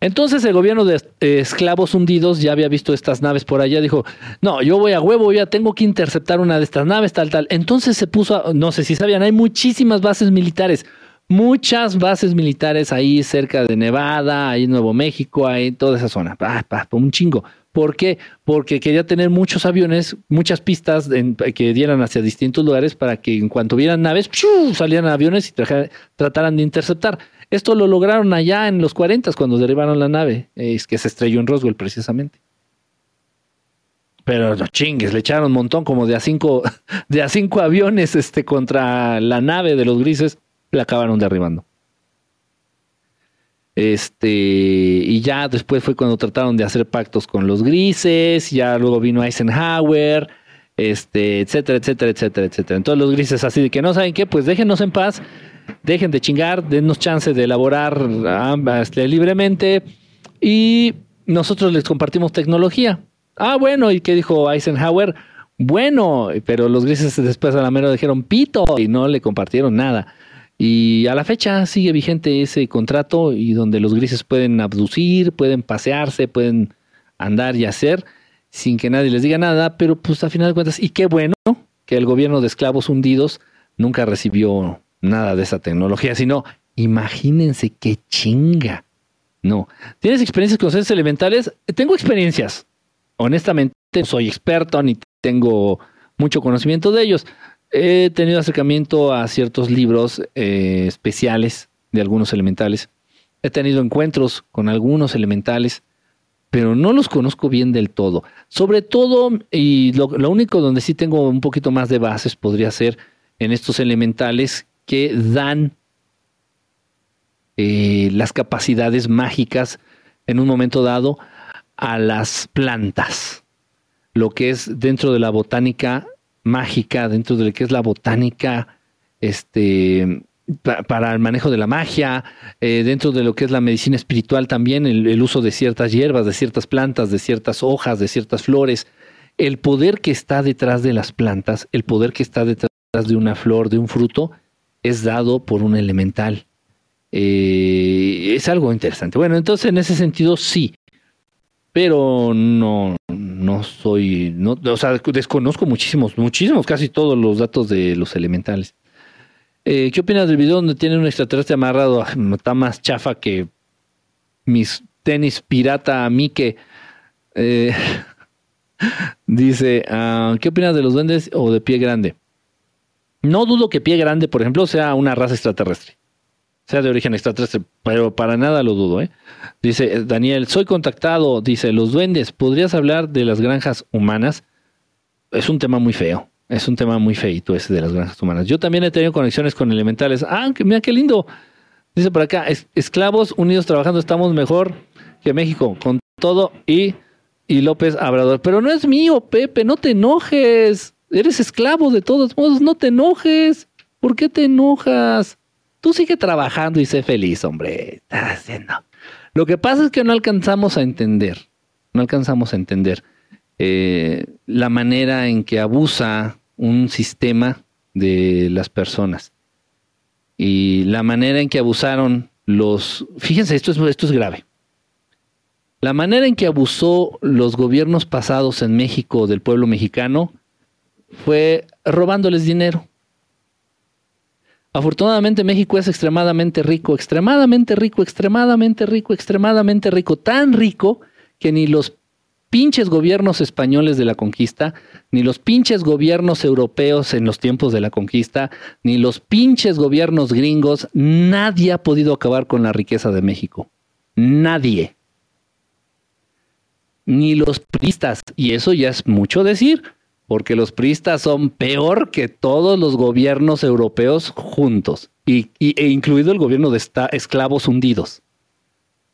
Entonces el gobierno de esclavos hundidos ya había visto estas naves por allá, dijo, no, yo voy a huevo, ya tengo que interceptar una de estas naves, tal, tal. Entonces se puso, no sé si sabían, hay muchísimas bases militares, muchas bases militares ahí cerca de Nevada, ahí en Nuevo México, ahí toda esa zona. un chingo. ¿Por qué? Porque quería tener muchos aviones, muchas pistas que dieran hacia distintos lugares para que en cuanto vieran naves, salieran aviones y trataran de interceptar. Esto lo lograron allá en los 40 cuando derribaron la nave, es que se estrelló en Roswell precisamente. pero no chingues, le echaron un montón como de a cinco, <laughs> de a cinco aviones este, contra la nave de los grises, la acabaron derribando. Este, y ya después fue cuando trataron de hacer pactos con los grises, ya luego vino Eisenhower, este, etcétera, etcétera, etcétera, etcétera. Entonces los grises así de que no saben qué, pues déjenos en paz, dejen de chingar, dennos chance de elaborar este, libremente y nosotros les compartimos tecnología. Ah, bueno, ¿y qué dijo Eisenhower? Bueno, pero los grises después a la mera dijeron pito y no le compartieron nada. Y a la fecha sigue vigente ese contrato y donde los grises pueden abducir, pueden pasearse, pueden andar y hacer sin que nadie les diga nada, pero pues a final de cuentas, y qué bueno que el gobierno de esclavos hundidos nunca recibió nada de esa tecnología, sino imagínense qué chinga. No. ¿Tienes experiencias con seres elementales? Tengo experiencias. Honestamente, no soy experto ni tengo mucho conocimiento de ellos. He tenido acercamiento a ciertos libros eh, especiales de algunos elementales. He tenido encuentros con algunos elementales, pero no los conozco bien del todo. Sobre todo, y lo, único donde sí tengo un poquito más de bases podría ser en estos elementales que dan eh, las capacidades mágicas en un momento dado a las plantas. Lo que es dentro de la botánica mágica, dentro de lo que es la botánica, este, para el manejo de la magia, eh, dentro de lo que es la medicina espiritual también, el, uso de ciertas hierbas, de ciertas plantas, de ciertas hojas, de ciertas flores, el poder que está detrás de las plantas, el poder que está detrás de una flor, de un fruto, es dado por un elemental. Eh, es algo interesante. Bueno, entonces en ese sentido sí, pero no, no soy, o sea, desconozco muchísimos, muchísimos, casi todos los datos de los elementales. Eh, ¿Qué opinas del video donde tiene un extraterrestre amarrado? Está más chafa que mis tenis pirata a mí que... Dice, ah, ¿qué opinas de los duendes o de pie grande? No dudo que pie grande, por ejemplo, sea una raza extraterrestre. Sea de origen extraterrestre, pero para nada lo dudo, ¿eh? Dice eh, Daniel, soy contactado, dice, los duendes, ¿podrías hablar de las granjas humanas? Es un tema muy feo, es un tema muy feito ese de las granjas humanas. Yo también he tenido conexiones con elementales. Ah, mira qué lindo. Dice por acá, esclavos unidos trabajando estamos mejor que México, con todo y, y López Abrador. Pero no es mío, Pepe, no te enojes. Eres esclavo de todos modos, no te enojes. ¿Por qué te enojas? Tú sigue trabajando y sé feliz, hombre. Estás haciendo. Lo que pasa es que no alcanzamos a entender, no alcanzamos a entender eh, la manera en que abusa un sistema de las personas y la manera en que abusaron los... Fíjense, esto es, esto es grave. La manera en que abusó los gobiernos pasados en México del pueblo mexicano fue robándoles dinero. Afortunadamente México es extremadamente rico, extremadamente rico, extremadamente rico, extremadamente rico, tan rico que ni los pinches gobiernos españoles de la conquista, ni los pinches gobiernos europeos en los tiempos de la conquista, ni los pinches gobiernos gringos, nadie ha podido acabar con la riqueza de México. Nadie. Ni los priistas. Y eso ya es mucho decir porque los priistas son peor que todos los gobiernos europeos juntos, y, e incluido el gobierno de esclavos hundidos.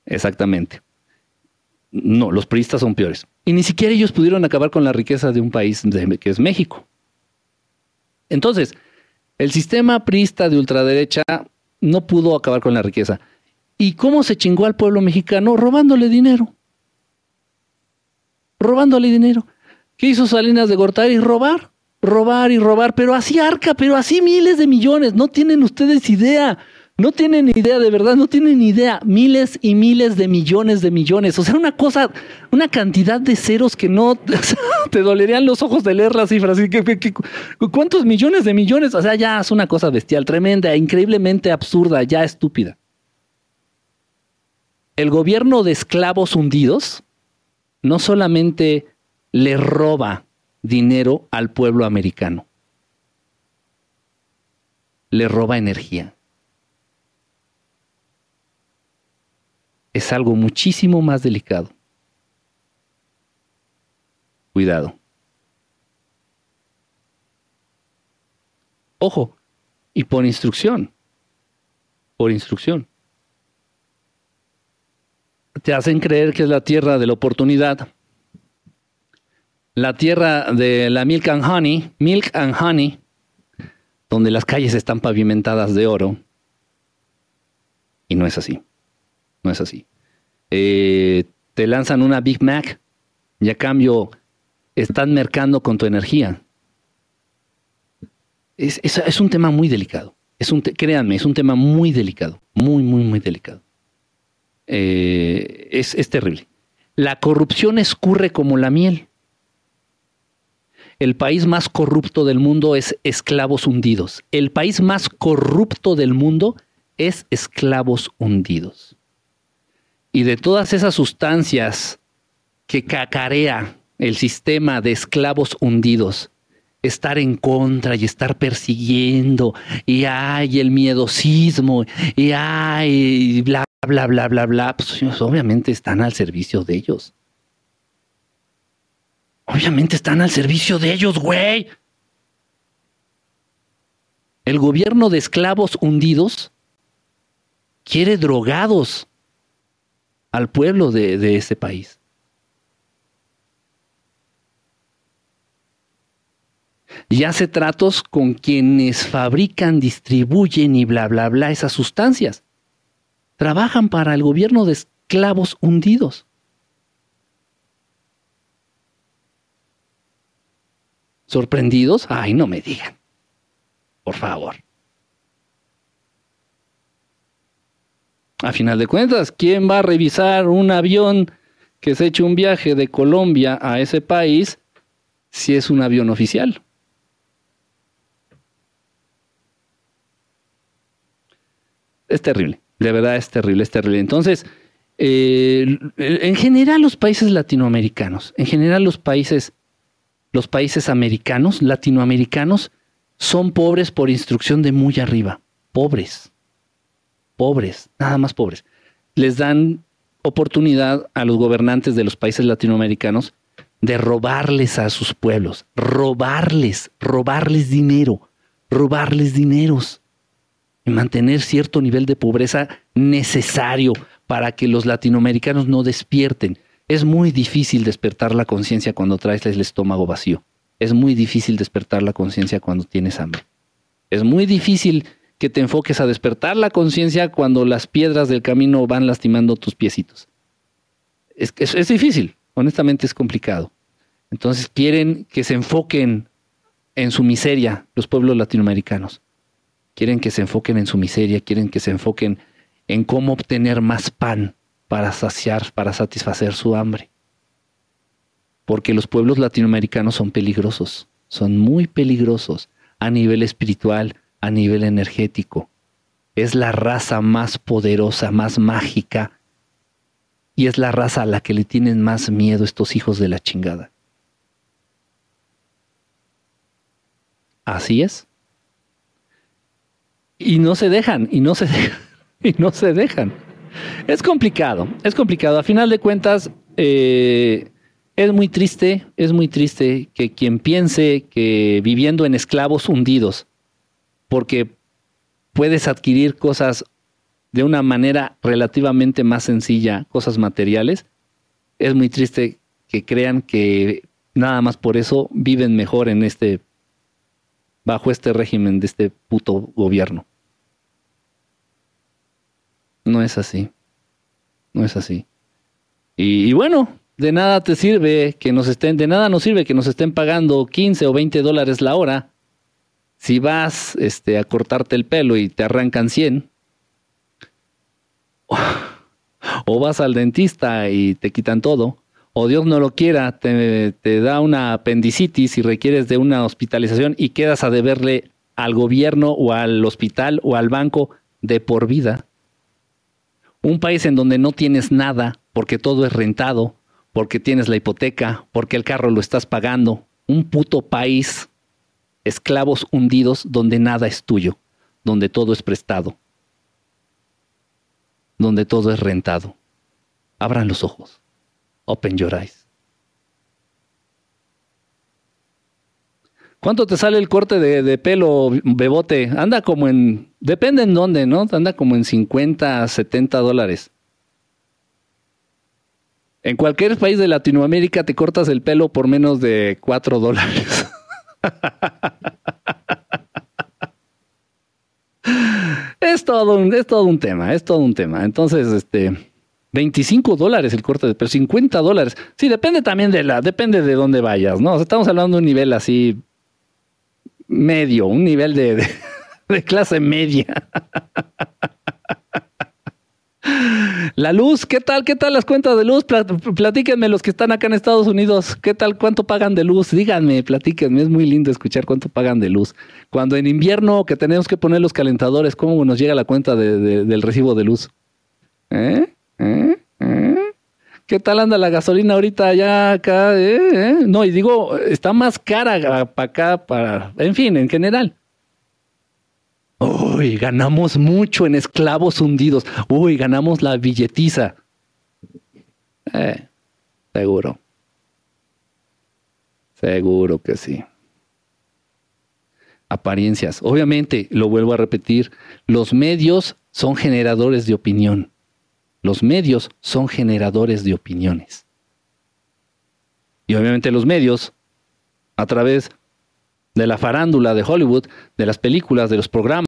Exactamente. No, los priistas son peores. Y ni siquiera ellos pudieron acabar con la riqueza de un país que es México. Entonces, el sistema priista de ultraderecha no pudo acabar con la riqueza. ¿Y cómo se chingó al pueblo mexicano? Robándole dinero. Robándole dinero. ¿Qué hizo Salinas de Gortari? Robar, robar y robar, pero así arca, pero así miles de millones. No tienen ustedes idea. No tienen idea, de verdad, no tienen idea. Miles y miles de millones de millones. O sea, una cosa, una cantidad de ceros que no <laughs> te dolerían los ojos de leer las cifras. cuántos millones de millones? O sea, ya es una cosa bestial, tremenda, increíblemente absurda, ya estúpida. El gobierno de esclavos hundidos no solamente le roba dinero al pueblo americano. Le roba energía. Es algo muchísimo más delicado. Cuidado. Ojo, y por instrucción. Por instrucción. Te hacen creer que es la tierra de la oportunidad, la tierra de la milk and honey, milk and honey, donde las calles están pavimentadas de oro. Y no es así. No es así. Eh, te lanzan una Big Mac y a cambio están mercando con tu energía. Es, es, un tema muy delicado. Es un créanme, es un tema muy delicado. Muy, muy, muy delicado. Eh, es, es terrible. La corrupción escurre como la miel. El país más corrupto del mundo es esclavos hundidos. El país más corrupto del mundo es esclavos hundidos. Y de todas esas sustancias que cacarea el sistema de esclavos hundidos, estar en contra y estar persiguiendo, y hay el miedosismo, y hay bla, bla, bla, bla, bla, pues obviamente están al servicio de ellos. Obviamente están al servicio de ellos, güey. El gobierno de esclavos hundidos quiere drogados al pueblo de, de ese país. y hace tratos con quienes fabrican, distribuyen y bla, bla, bla esas sustancias. Trabajan para el gobierno de esclavos hundidos. ¿Sorprendidos? Ay, no me digan. Por favor. A final de cuentas, ¿quién va a revisar un avión que se eche un viaje de Colombia a ese país si es un avión oficial? es terrible, de verdad es terrible, es terrible. Entonces, eh, en general los países latinoamericanos, en general los países, los países americanos, latinoamericanos, son pobres por instrucción de muy arriba, pobres, pobres, nada más pobres. Les dan oportunidad a los gobernantes de los países latinoamericanos de robarles a sus pueblos, robarles, robarles dinero, robarles dineros y mantener cierto nivel de pobreza necesario para que los latinoamericanos no despierten. Es muy difícil despertar la conciencia cuando traes el estómago vacío. Es muy difícil despertar la conciencia cuando tienes hambre. Es muy difícil que te enfoques a despertar la conciencia cuando las piedras del camino van lastimando tus piecitos. Es, difícil, honestamente es complicado. Entonces quieren que se enfoquen en su miseria los pueblos latinoamericanos quieren que se enfoquen en su miseria, quieren que se enfoquen en cómo obtener más pan para saciar, para satisfacer su hambre. Porque los pueblos latinoamericanos son peligrosos, son muy peligrosos a nivel espiritual, a nivel energético. Es la raza más poderosa, más mágica, y es la raza a la que le tienen más miedo estos hijos de la chingada. Así es y no se dejan, y no se dejan, <laughs> y no se dejan. Es complicado, es complicado. A final de cuentas, eh, es muy triste, es muy triste que quien piense que viviendo en esclavos hundidos, porque puedes adquirir cosas de una manera relativamente más sencilla, cosas materiales, es muy triste que crean que nada más por eso viven mejor en este bajo este régimen de este puto gobierno. No es así. No es así. Y, bueno, de nada te sirve que nos estén, de nada nos sirve que nos estén pagando 15 o 20 dólares la hora. Si vas este, a cortarte el pelo y te arrancan 100, o vas al dentista y te quitan todo, o Dios no lo quiera, te, te, da una apendicitis y requieres de una hospitalización y quedas a deberle al gobierno o al hospital o al banco de por vida. Un país en donde no tienes nada porque todo es rentado, porque tienes la hipoteca, porque el carro lo estás pagando. Un puto país, esclavos hundidos donde nada es tuyo, donde todo es prestado, donde todo es rentado. Abran los ojos. Open your eyes. ¿Cuánto te sale el corte de, pelo, bebote? Anda como en, depende en dónde, ¿no? Anda como en 50, 70 dólares. En cualquier país de Latinoamérica te cortas el pelo por menos de 4 dólares. <laughs> es todo, un, es todo un tema, es todo un tema. Entonces, este, 25 dólares el corte de pelo, 50 dólares. Sí, depende también de la, depende de dónde vayas, ¿no? estamos hablando de un nivel así medio, un nivel de, <laughs> de clase media. La luz, ¿qué tal? ¿Qué tal las cuentas de luz? Platíquenme los que están acá en Estados Unidos. ¿Qué tal? ¿Cuánto pagan de luz? Díganme, platíquenme. Es muy lindo escuchar cuánto pagan de luz. Cuando en invierno que tenemos que poner los calentadores, ¿cómo nos llega la cuenta del recibo de luz? ¿Eh? ¿Eh? ¿Eh? ¿Qué tal anda la gasolina ahorita allá acá? ¿Eh? No, y digo, está más cara para acá, para... En fin, en general. Uy, ganamos mucho en esclavos hundidos. Uy, ganamos la billetiza. Eh, seguro. Seguro que sí. Apariencias. Obviamente, lo vuelvo a repetir, los medios son generadores de opinión. Los medios son generadores de opiniones. Y obviamente los medios, a través de la farándula de Hollywood, de las películas, de los programas.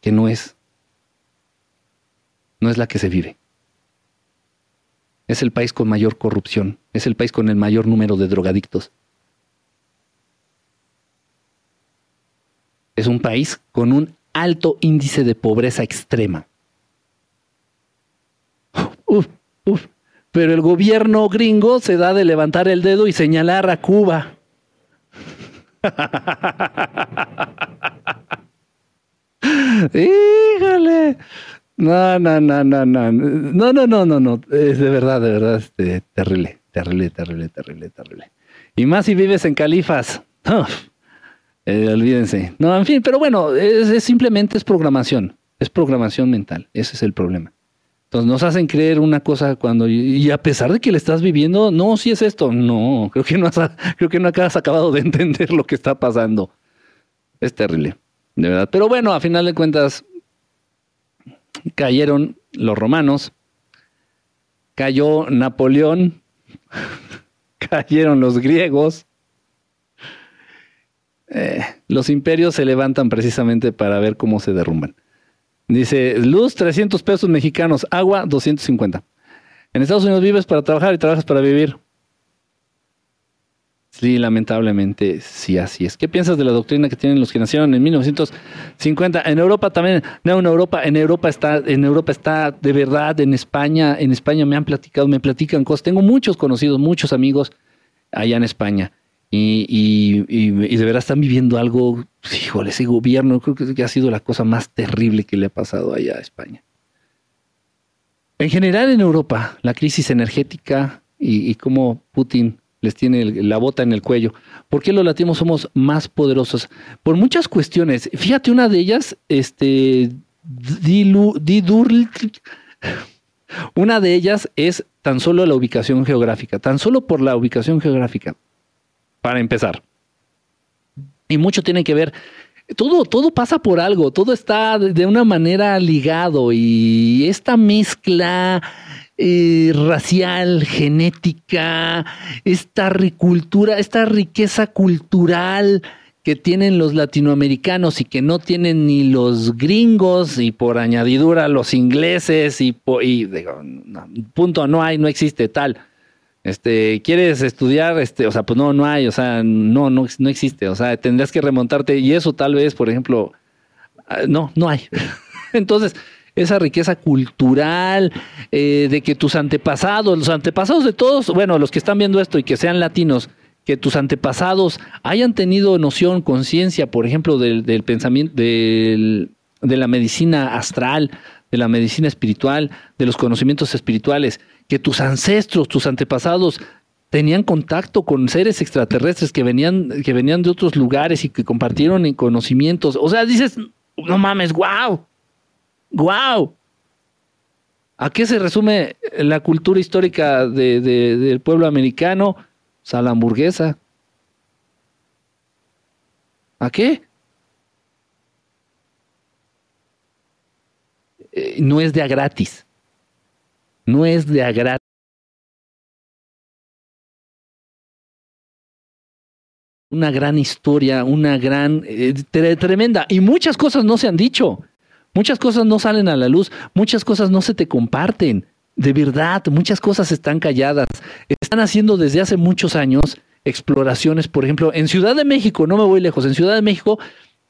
que no es no es la que se vive. Es el país con mayor corrupción, es el país con el mayor número de drogadictos. Es un país con un alto índice de pobreza extrema. Uf, uf. Pero el gobierno gringo se da de levantar el dedo y señalar a Cuba. <laughs> Híjole. No, no, no, no, no. No, no, no, no, no. Es de verdad, de verdad, este, terrible, terrible, terrible, terrible, terrible. Y más si vives en Califas. Eh, olvídense. No, en fin, pero bueno, es, simplemente es programación. Es programación mental. Ese es el problema. Entonces nos hacen creer una cosa cuando y a pesar de que le estás viviendo, no, si es esto, no, creo que no has, creo que no has acabado de <laughs> entender lo que está pasando. Es terrible, de verdad. Pero bueno, a final de cuentas cayeron los romanos, cayó Napoleón, <laughs> cayeron los griegos, eh, los imperios se levantan precisamente para ver cómo se derrumban. Dice, luz 300 pesos mexicanos, agua 250. En Estados Unidos vives para trabajar y trabajas para vivir. Sí, lamentablemente, sí, así es. ¿Qué piensas de la doctrina que tienen los que nacieron en 1950? En Europa también, no, en Europa, en Europa está, en Europa está de verdad, en España, en España me han platicado, me platican cosas. Tengo muchos conocidos, muchos amigos allá en España. Y, y, de verdad están viviendo algo, híjole, ese gobierno creo que ha sido la cosa más terrible que le ha pasado allá a España. En general en Europa, la crisis energética y, y cómo Putin les tiene la bota en el cuello. ¿Por qué los latinos somos más poderosos? Por muchas cuestiones. Fíjate, una de ellas, este, una de ellas es tan solo la ubicación geográfica, tan solo por la ubicación geográfica para empezar. Y mucho tiene que ver, todo, todo pasa por algo, todo está de una manera ligado y esta mezcla eh, racial, genética, esta ricultura, esta riqueza cultural que tienen los latinoamericanos y que no tienen ni los gringos y por añadidura los ingleses y, punto, no hay, no existe tal este, quieres estudiar, este, o sea, pues no, no hay, o sea, no, no, no existe, o sea, tendrías que remontarte y eso tal vez, por ejemplo, ah, no, no hay. <laughs> Entonces, esa riqueza cultural, eh, de que tus antepasados, los antepasados de todos, bueno, los que están viendo esto y que sean latinos, que tus antepasados hayan tenido noción, conciencia, por ejemplo, del, pensamiento, del, de la medicina astral, de la medicina espiritual, de los conocimientos espirituales, que tus ancestros, tus antepasados tenían contacto con seres extraterrestres que venían, que venían de otros lugares y que compartieron conocimientos. O sea, dices, no mames, wow. ¡Guau! ¿A qué se resume la cultura histórica del pueblo americano? Pues a la hamburguesa. ¿A qué? Eh, no es de a gratis. No es de a gratis. Una gran historia, una gran, eh, tremenda. Y muchas cosas no se han dicho. Muchas cosas no salen a la luz. Muchas cosas no se te comparten. De verdad, muchas cosas están calladas. Están haciendo desde hace muchos años exploraciones, por ejemplo, en Ciudad de México, no me voy lejos, en Ciudad de México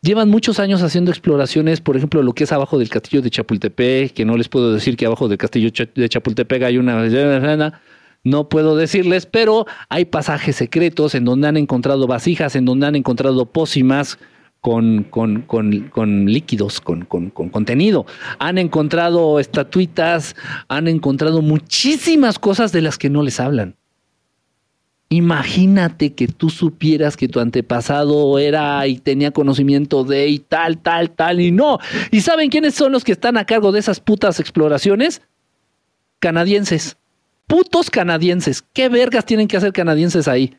Llevan muchos años haciendo exploraciones, por ejemplo, lo que es abajo del castillo de Chapultepec, que no les puedo decir que abajo del castillo de Chapultepec hay una... No puedo decirles, pero hay pasajes secretos en donde han encontrado vasijas, en donde han encontrado pócimas con, con, con, líquidos, con, con, contenido. Han encontrado estatuitas, han encontrado muchísimas cosas de las que no les hablan. Imagínate que tú supieras que tu antepasado era y tenía conocimiento de y tal, tal, tal, y no. ¿Y saben quiénes son los que están a cargo de esas putas exploraciones? Canadienses. Putos canadienses. ¿Qué vergas tienen que hacer canadienses ahí?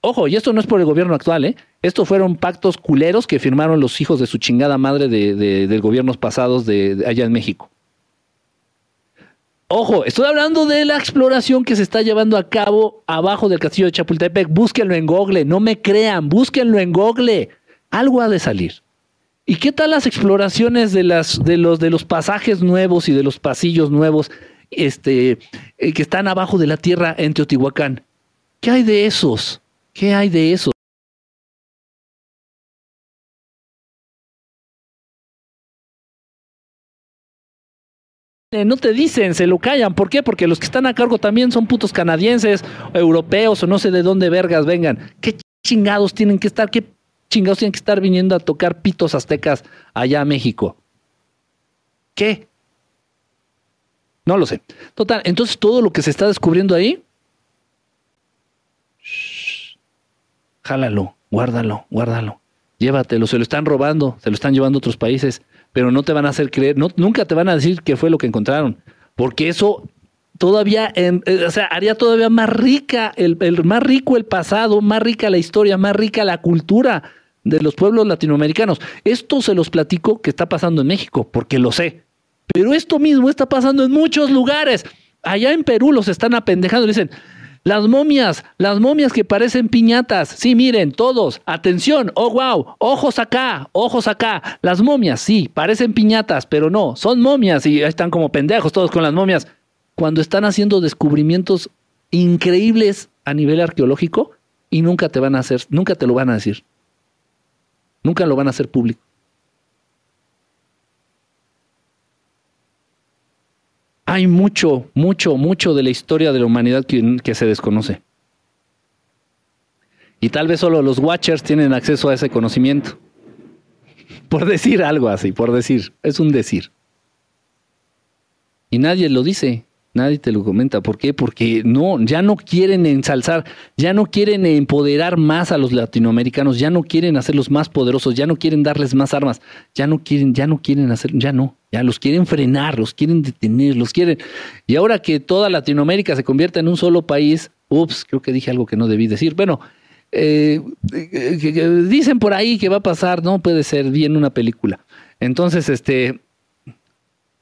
Ojo, y esto no es por el gobierno actual, ¿eh? Estos fueron pactos culeros que firmaron los hijos de su chingada madre de, de, gobiernos pasados de allá en México. Ojo, estoy hablando de la exploración que se está llevando a cabo abajo del castillo de Chapultepec. Búsquenlo en Google, no me crean, búsquenlo en Google. Algo ha de salir. ¿Y qué tal las exploraciones de, las, de, los, de los pasajes nuevos y de los pasillos nuevos este, eh, que están abajo de la tierra en Teotihuacán? ¿Qué hay de esos? ¿Qué hay de esos? Eh, no te dicen, se lo callan. ¿Por qué? Porque los que están a cargo también son putos canadienses, europeos o no sé de dónde vergas vengan. ¿Qué chingados tienen que estar? ¿Qué chingados tienen que estar viniendo a tocar pitos aztecas allá a México? ¿Qué? No lo sé. Total, entonces todo lo que se está descubriendo ahí, jálalo, guárdalo, guárdalo. Llévatelo, se lo están robando, se lo están llevando a otros países pero no te van a hacer creer, no, nunca te van a decir qué fue lo que encontraron, porque eso todavía, eh, o sea, haría todavía más rica, el, más rico el pasado, más rica la historia, más rica la cultura de los pueblos latinoamericanos. Esto se los platico que está pasando en México, porque lo sé. Pero esto mismo está pasando en muchos lugares. Allá en Perú los están apendejando dicen, las momias, las momias que parecen piñatas. Sí, miren, todos, atención, oh wow, ojos acá, ojos acá. Las momias, sí, parecen piñatas, pero no, son momias y están como pendejos todos con las momias. Cuando están haciendo descubrimientos increíbles a nivel arqueológico y nunca te van a hacer, nunca te lo van a decir. Nunca lo van a hacer público. Hay mucho, mucho, mucho de la historia de la humanidad que, se desconoce. Y tal vez solo los Watchers tienen acceso a ese conocimiento. Por decir algo así, por decir, es un decir. Y nadie lo dice, nadie te lo comenta. ¿Por qué? Porque no, ya no quieren ensalzar, ya no quieren empoderar más a los latinoamericanos, ya no quieren hacerlos más poderosos, ya no quieren darles más armas, ya no quieren, ya no quieren hacer, ya no. Ya los quieren frenar, los quieren detener, los quieren. Y ahora que toda Latinoamérica se convierte en un solo país, ups, creo que dije algo que no debí decir. Bueno, eh, dicen por ahí que va a pasar, no puede ser bien una película. Entonces, este,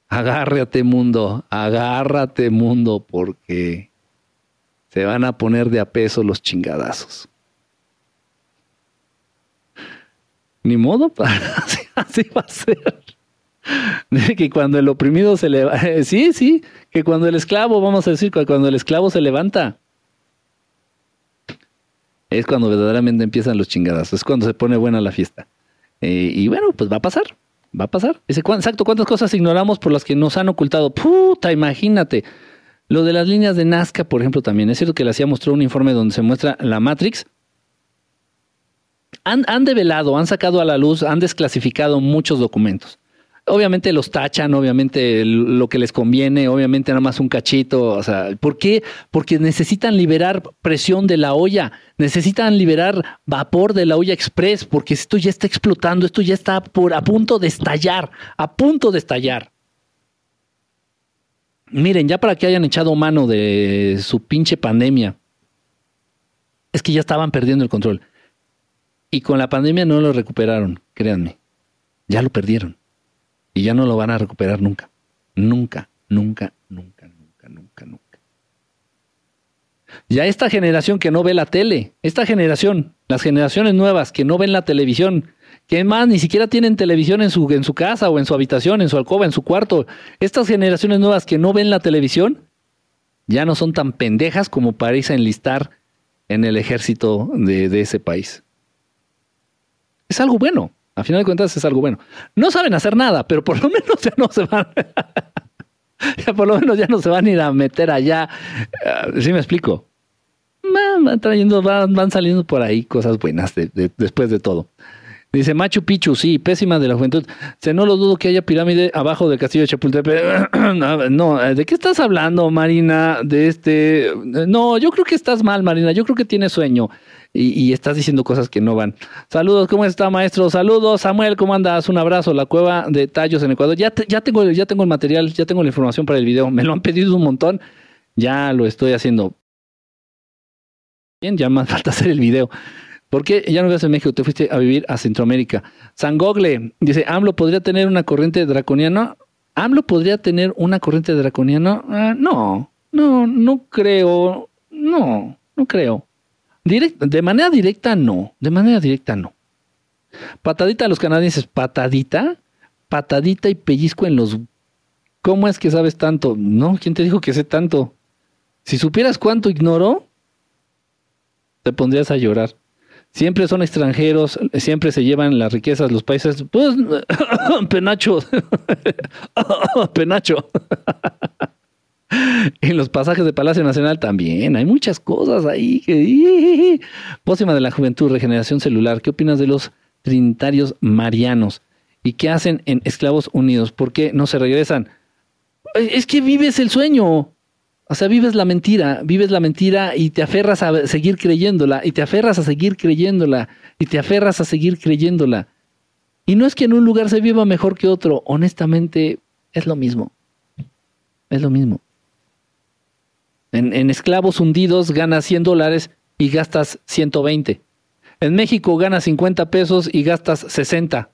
agárrate mundo, agárrate mundo, porque se van a poner de a peso los chingadazos. Ni modo, <laughs> así va a ser. que cuando el oprimido se levanta, sí, sí, que cuando el esclavo, vamos a decir, cuando el esclavo se levanta, es cuando verdaderamente empiezan los chingadas, es cuando se pone buena la fiesta. Eh, y bueno, pues va a pasar, va a pasar. exacto, ¿cuántas cosas ignoramos por las que nos han ocultado? Puta, imagínate. Lo de las líneas de Nazca, por ejemplo, también. Es cierto que le hacía mostró un informe donde se muestra la Matrix. Han, han develado, han sacado a la luz, han desclasificado muchos documentos. Obviamente los tachan, obviamente lo que les conviene, obviamente nada más un cachito. O sea, ¿por qué? Porque necesitan liberar presión de la olla, necesitan liberar vapor de la olla express, porque esto ya está explotando, esto ya está por, a punto de estallar, a punto de estallar. Miren, ya para que hayan echado mano de su pinche pandemia, es que ya estaban perdiendo el control. Y con la pandemia no lo recuperaron, créanme. Ya lo perdieron. Y ya no lo van a recuperar nunca. Nunca, nunca, nunca, nunca, nunca, nunca. Ya esta generación que no ve la tele, esta generación, las generaciones nuevas que no ven la televisión, que más ni siquiera tienen televisión en su, en su casa o en su habitación, en su alcoba, en su cuarto, estas generaciones nuevas que no ven la televisión, ya no son tan pendejas como para irse a enlistar en el ejército de, de ese país. Es algo bueno. A final de cuentas es algo bueno. No saben hacer nada, pero por lo <laughs> menos ya no se van. <laughs> por lo menos ya no se van a ir a meter allá. Uh, ¿Sí me explico? Van, trayendo, van, van, saliendo por ahí cosas buenas de, de, después de todo. Dice Machu Picchu, sí, pésima de la juventud. Se no lo dudo que haya pirámide abajo del castillo de Chapultepec. <clears throat> no, ¿de qué estás hablando, Marina? De este. No, yo creo que estás mal, Marina. Yo creo que tienes sueño y, y, estás diciendo cosas que no van. Saludos, ¿cómo está, maestro? Saludos, Samuel, ¿cómo andas? Un abrazo. La cueva de tallos en Ecuador. Ya, ya, tengo, ya tengo el material, ya tengo la información para el video. Me lo han pedido un montón. Ya lo estoy haciendo. Bien, ya más falta hacer el video. ¿Por qué ya no vives en México? Te fuiste a vivir a Centroamérica. San Gogle dice, AMLO podría tener una corriente draconiana. ¿AMLO podría tener una corriente draconiana? Uh, no, no, no creo. No, no creo. De manera directa, no. De manera directa, no. Patadita a los canadienses, patadita, patadita y pellizco en los... ¿Cómo es que sabes tanto? No, ¿quién te dijo que sé tanto? Si supieras cuánto ignoro, te pondrías a llorar. Siempre son extranjeros, siempre se llevan las riquezas los países. Pues, <coughs> penacho, <coughs> penacho. <laughs> en los pasajes de Palacio Nacional también hay muchas cosas ahí. Que... <laughs> Pósima de la Juventud, Regeneración Celular. ¿Qué opinas de los trinitarios marianos? ¿Y qué hacen en Esclavos Unidos? ¿Por qué no se regresan? Es que vives el sueño. O sea, vives la mentira, vives la mentira y te aferras a seguir creyéndola, y te aferras a seguir creyéndola, y te aferras a seguir creyéndola. Y no es que en un lugar se viva mejor que otro, honestamente es lo mismo. Es lo mismo. En, en esclavos hundidos ganas 100 dólares y gastas 120. En México ganas 50 pesos y gastas 60.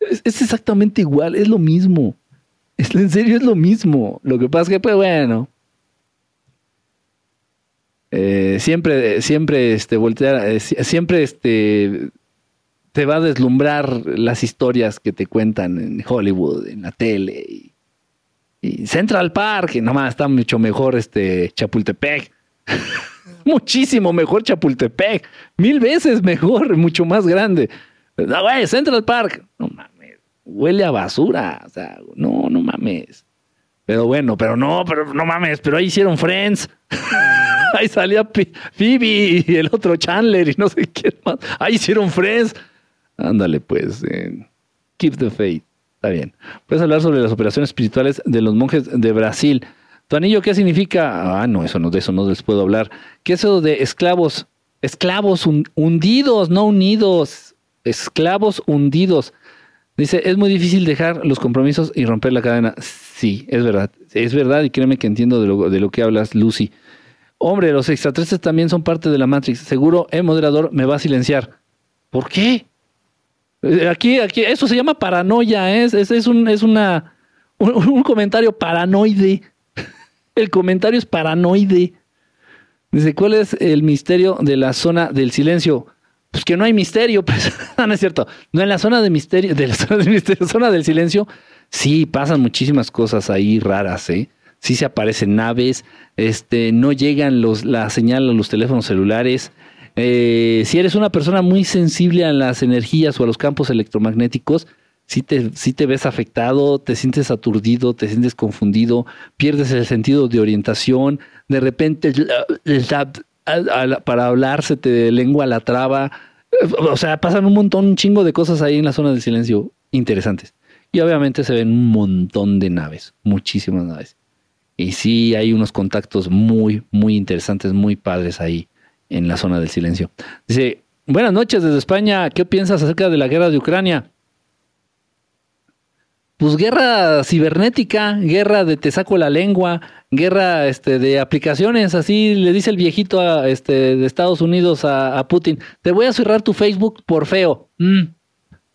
Es, es exactamente igual, es lo mismo. En serio es lo mismo. Lo que pasa es que, pues bueno. Eh, siempre, siempre, este, voltear, eh, siempre, este, te va a deslumbrar las historias que te cuentan en Hollywood, en la tele. Y, y Central Park, que nomás está mucho mejor, este, Chapultepec. <laughs> Muchísimo mejor Chapultepec. Mil veces mejor, <laughs> mucho más grande. No, güey, Central Park. No mames huele a basura. O sea, no, no mames. Pero bueno, pero no, pero no mames, pero ahí hicieron Friends. <laughs> ahí salía Phoebe y el otro Chandler y no sé quién más. Ahí hicieron Friends. Ándale, pues. Eh, keep the faith. Está bien. Puedes hablar sobre las operaciones espirituales de los monjes de Brasil. ¿Tu anillo qué significa? Ah, no, eso no, de eso no les puedo hablar. ¿Qué es eso de esclavos? Esclavos hundidos, no unidos. Esclavos hundidos. Dice, es muy difícil dejar los compromisos y romper la cadena. Sí, es verdad. Es verdad y créeme que entiendo de lo, de lo que hablas, Lucy. Hombre, los extraterrestres también son parte de la Matrix. Seguro el moderador me va a silenciar. ¿Por qué? Eh, aquí, aquí, eso se llama paranoia, es, un, es una, un, <laughs> un comentario paranoide. <laughs> El comentario es paranoide. Dice, ¿cuál es el misterio de la zona del silencio? Pues que no hay misterio, <laughs> pues no, es cierto. No en la zona de misterio, de la <laughs> zona, de misterio, <laughs> zona del silencio, sí pasan muchísimas cosas ahí raras, ¿eh? Sí se aparecen naves, este, no llegan los, la señal a los teléfonos celulares. Eh, si eres una persona muy sensible a las energías o a los campos electromagnéticos, si te, si te ves afectado, te sientes aturdido, te sientes confundido, pierdes el sentido de orientación, de repente para hablar se te lengua la traba. O sea, pasan un montón, un chingo de cosas ahí en la zona del silencio interesantes. Y obviamente se ven un montón de naves, muchísimas naves. Y sí hay unos contactos muy, muy interesantes, muy padres ahí en la zona del silencio. Dice, buenas noches desde España, ¿qué piensas acerca de la guerra de Ucrania? Pues guerra cibernética, guerra de te saco la lengua, guerra este, de aplicaciones, así le dice el viejito a, este, de Estados Unidos a, Putin, te voy a cerrar tu Facebook por feo. Mm.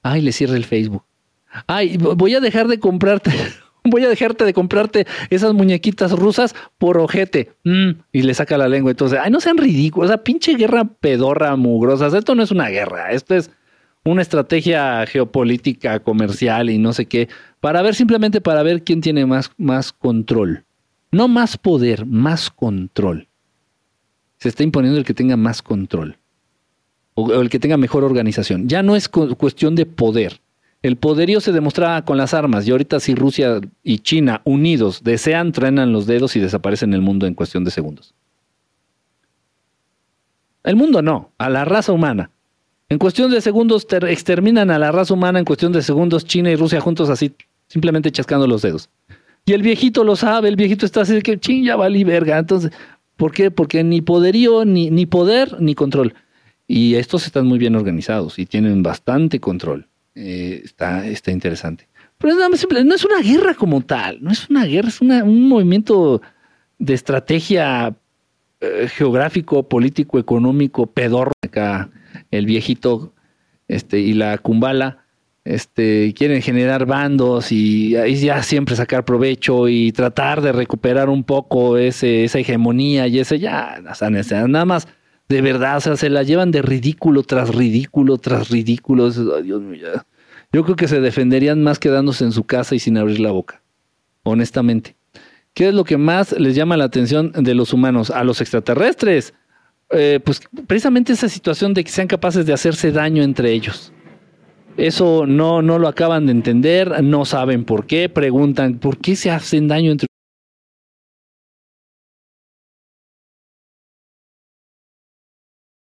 Ay, le cierra el Facebook. Ay, voy a dejar de comprarte, <laughs> voy a dejarte de comprarte esas muñequitas rusas por ojete. Mm. Y le saca la lengua. Entonces, ay, no sean ridículos, esa pinche guerra pedorra, mugrosa. Esto no es una guerra, esto es una estrategia geopolítica, comercial y no sé qué, para ver simplemente para ver quién tiene más, más control. No más poder, más control. Se está imponiendo el que tenga más control. O el que tenga mejor organización. Ya no es cuestión de poder. El poderío se demostraba con las armas y ahorita si Rusia y China unidos desean, trenan los dedos y desaparecen el mundo en cuestión de segundos. El mundo no, a la raza humana. En cuestión de segundos exterminan a la raza humana, en cuestión de segundos China y Rusia juntos así, simplemente chascando los dedos. Y el viejito lo sabe, el viejito está así que ching, ya valí verga. Entonces, ¿por qué? Porque ni poderío, ni, ni poder, ni control. Y estos están muy bien organizados y tienen bastante control. Eh, está, está interesante. Pero no, no es una guerra como tal, no es una guerra, es un movimiento de estrategia eh, geográfico, político, económico, pedorro. Acá el viejito este, y la cumbala este, quieren generar bandos y, ya siempre sacar provecho y tratar de recuperar un poco ese, esa hegemonía y ese ya, nada más de verdad, o sea, se la llevan de ridículo tras ridículo tras ridículo. Dios mío, Yo creo que se defenderían más quedándose en su casa y sin abrir la boca, honestamente. ¿Qué es lo que más les llama la atención de los humanos? A los extraterrestres. Eh, pues precisamente esa situación de que sean capaces de hacerse daño entre ellos. Eso no, no lo acaban de entender, no saben por qué, preguntan por qué se hacen daño entre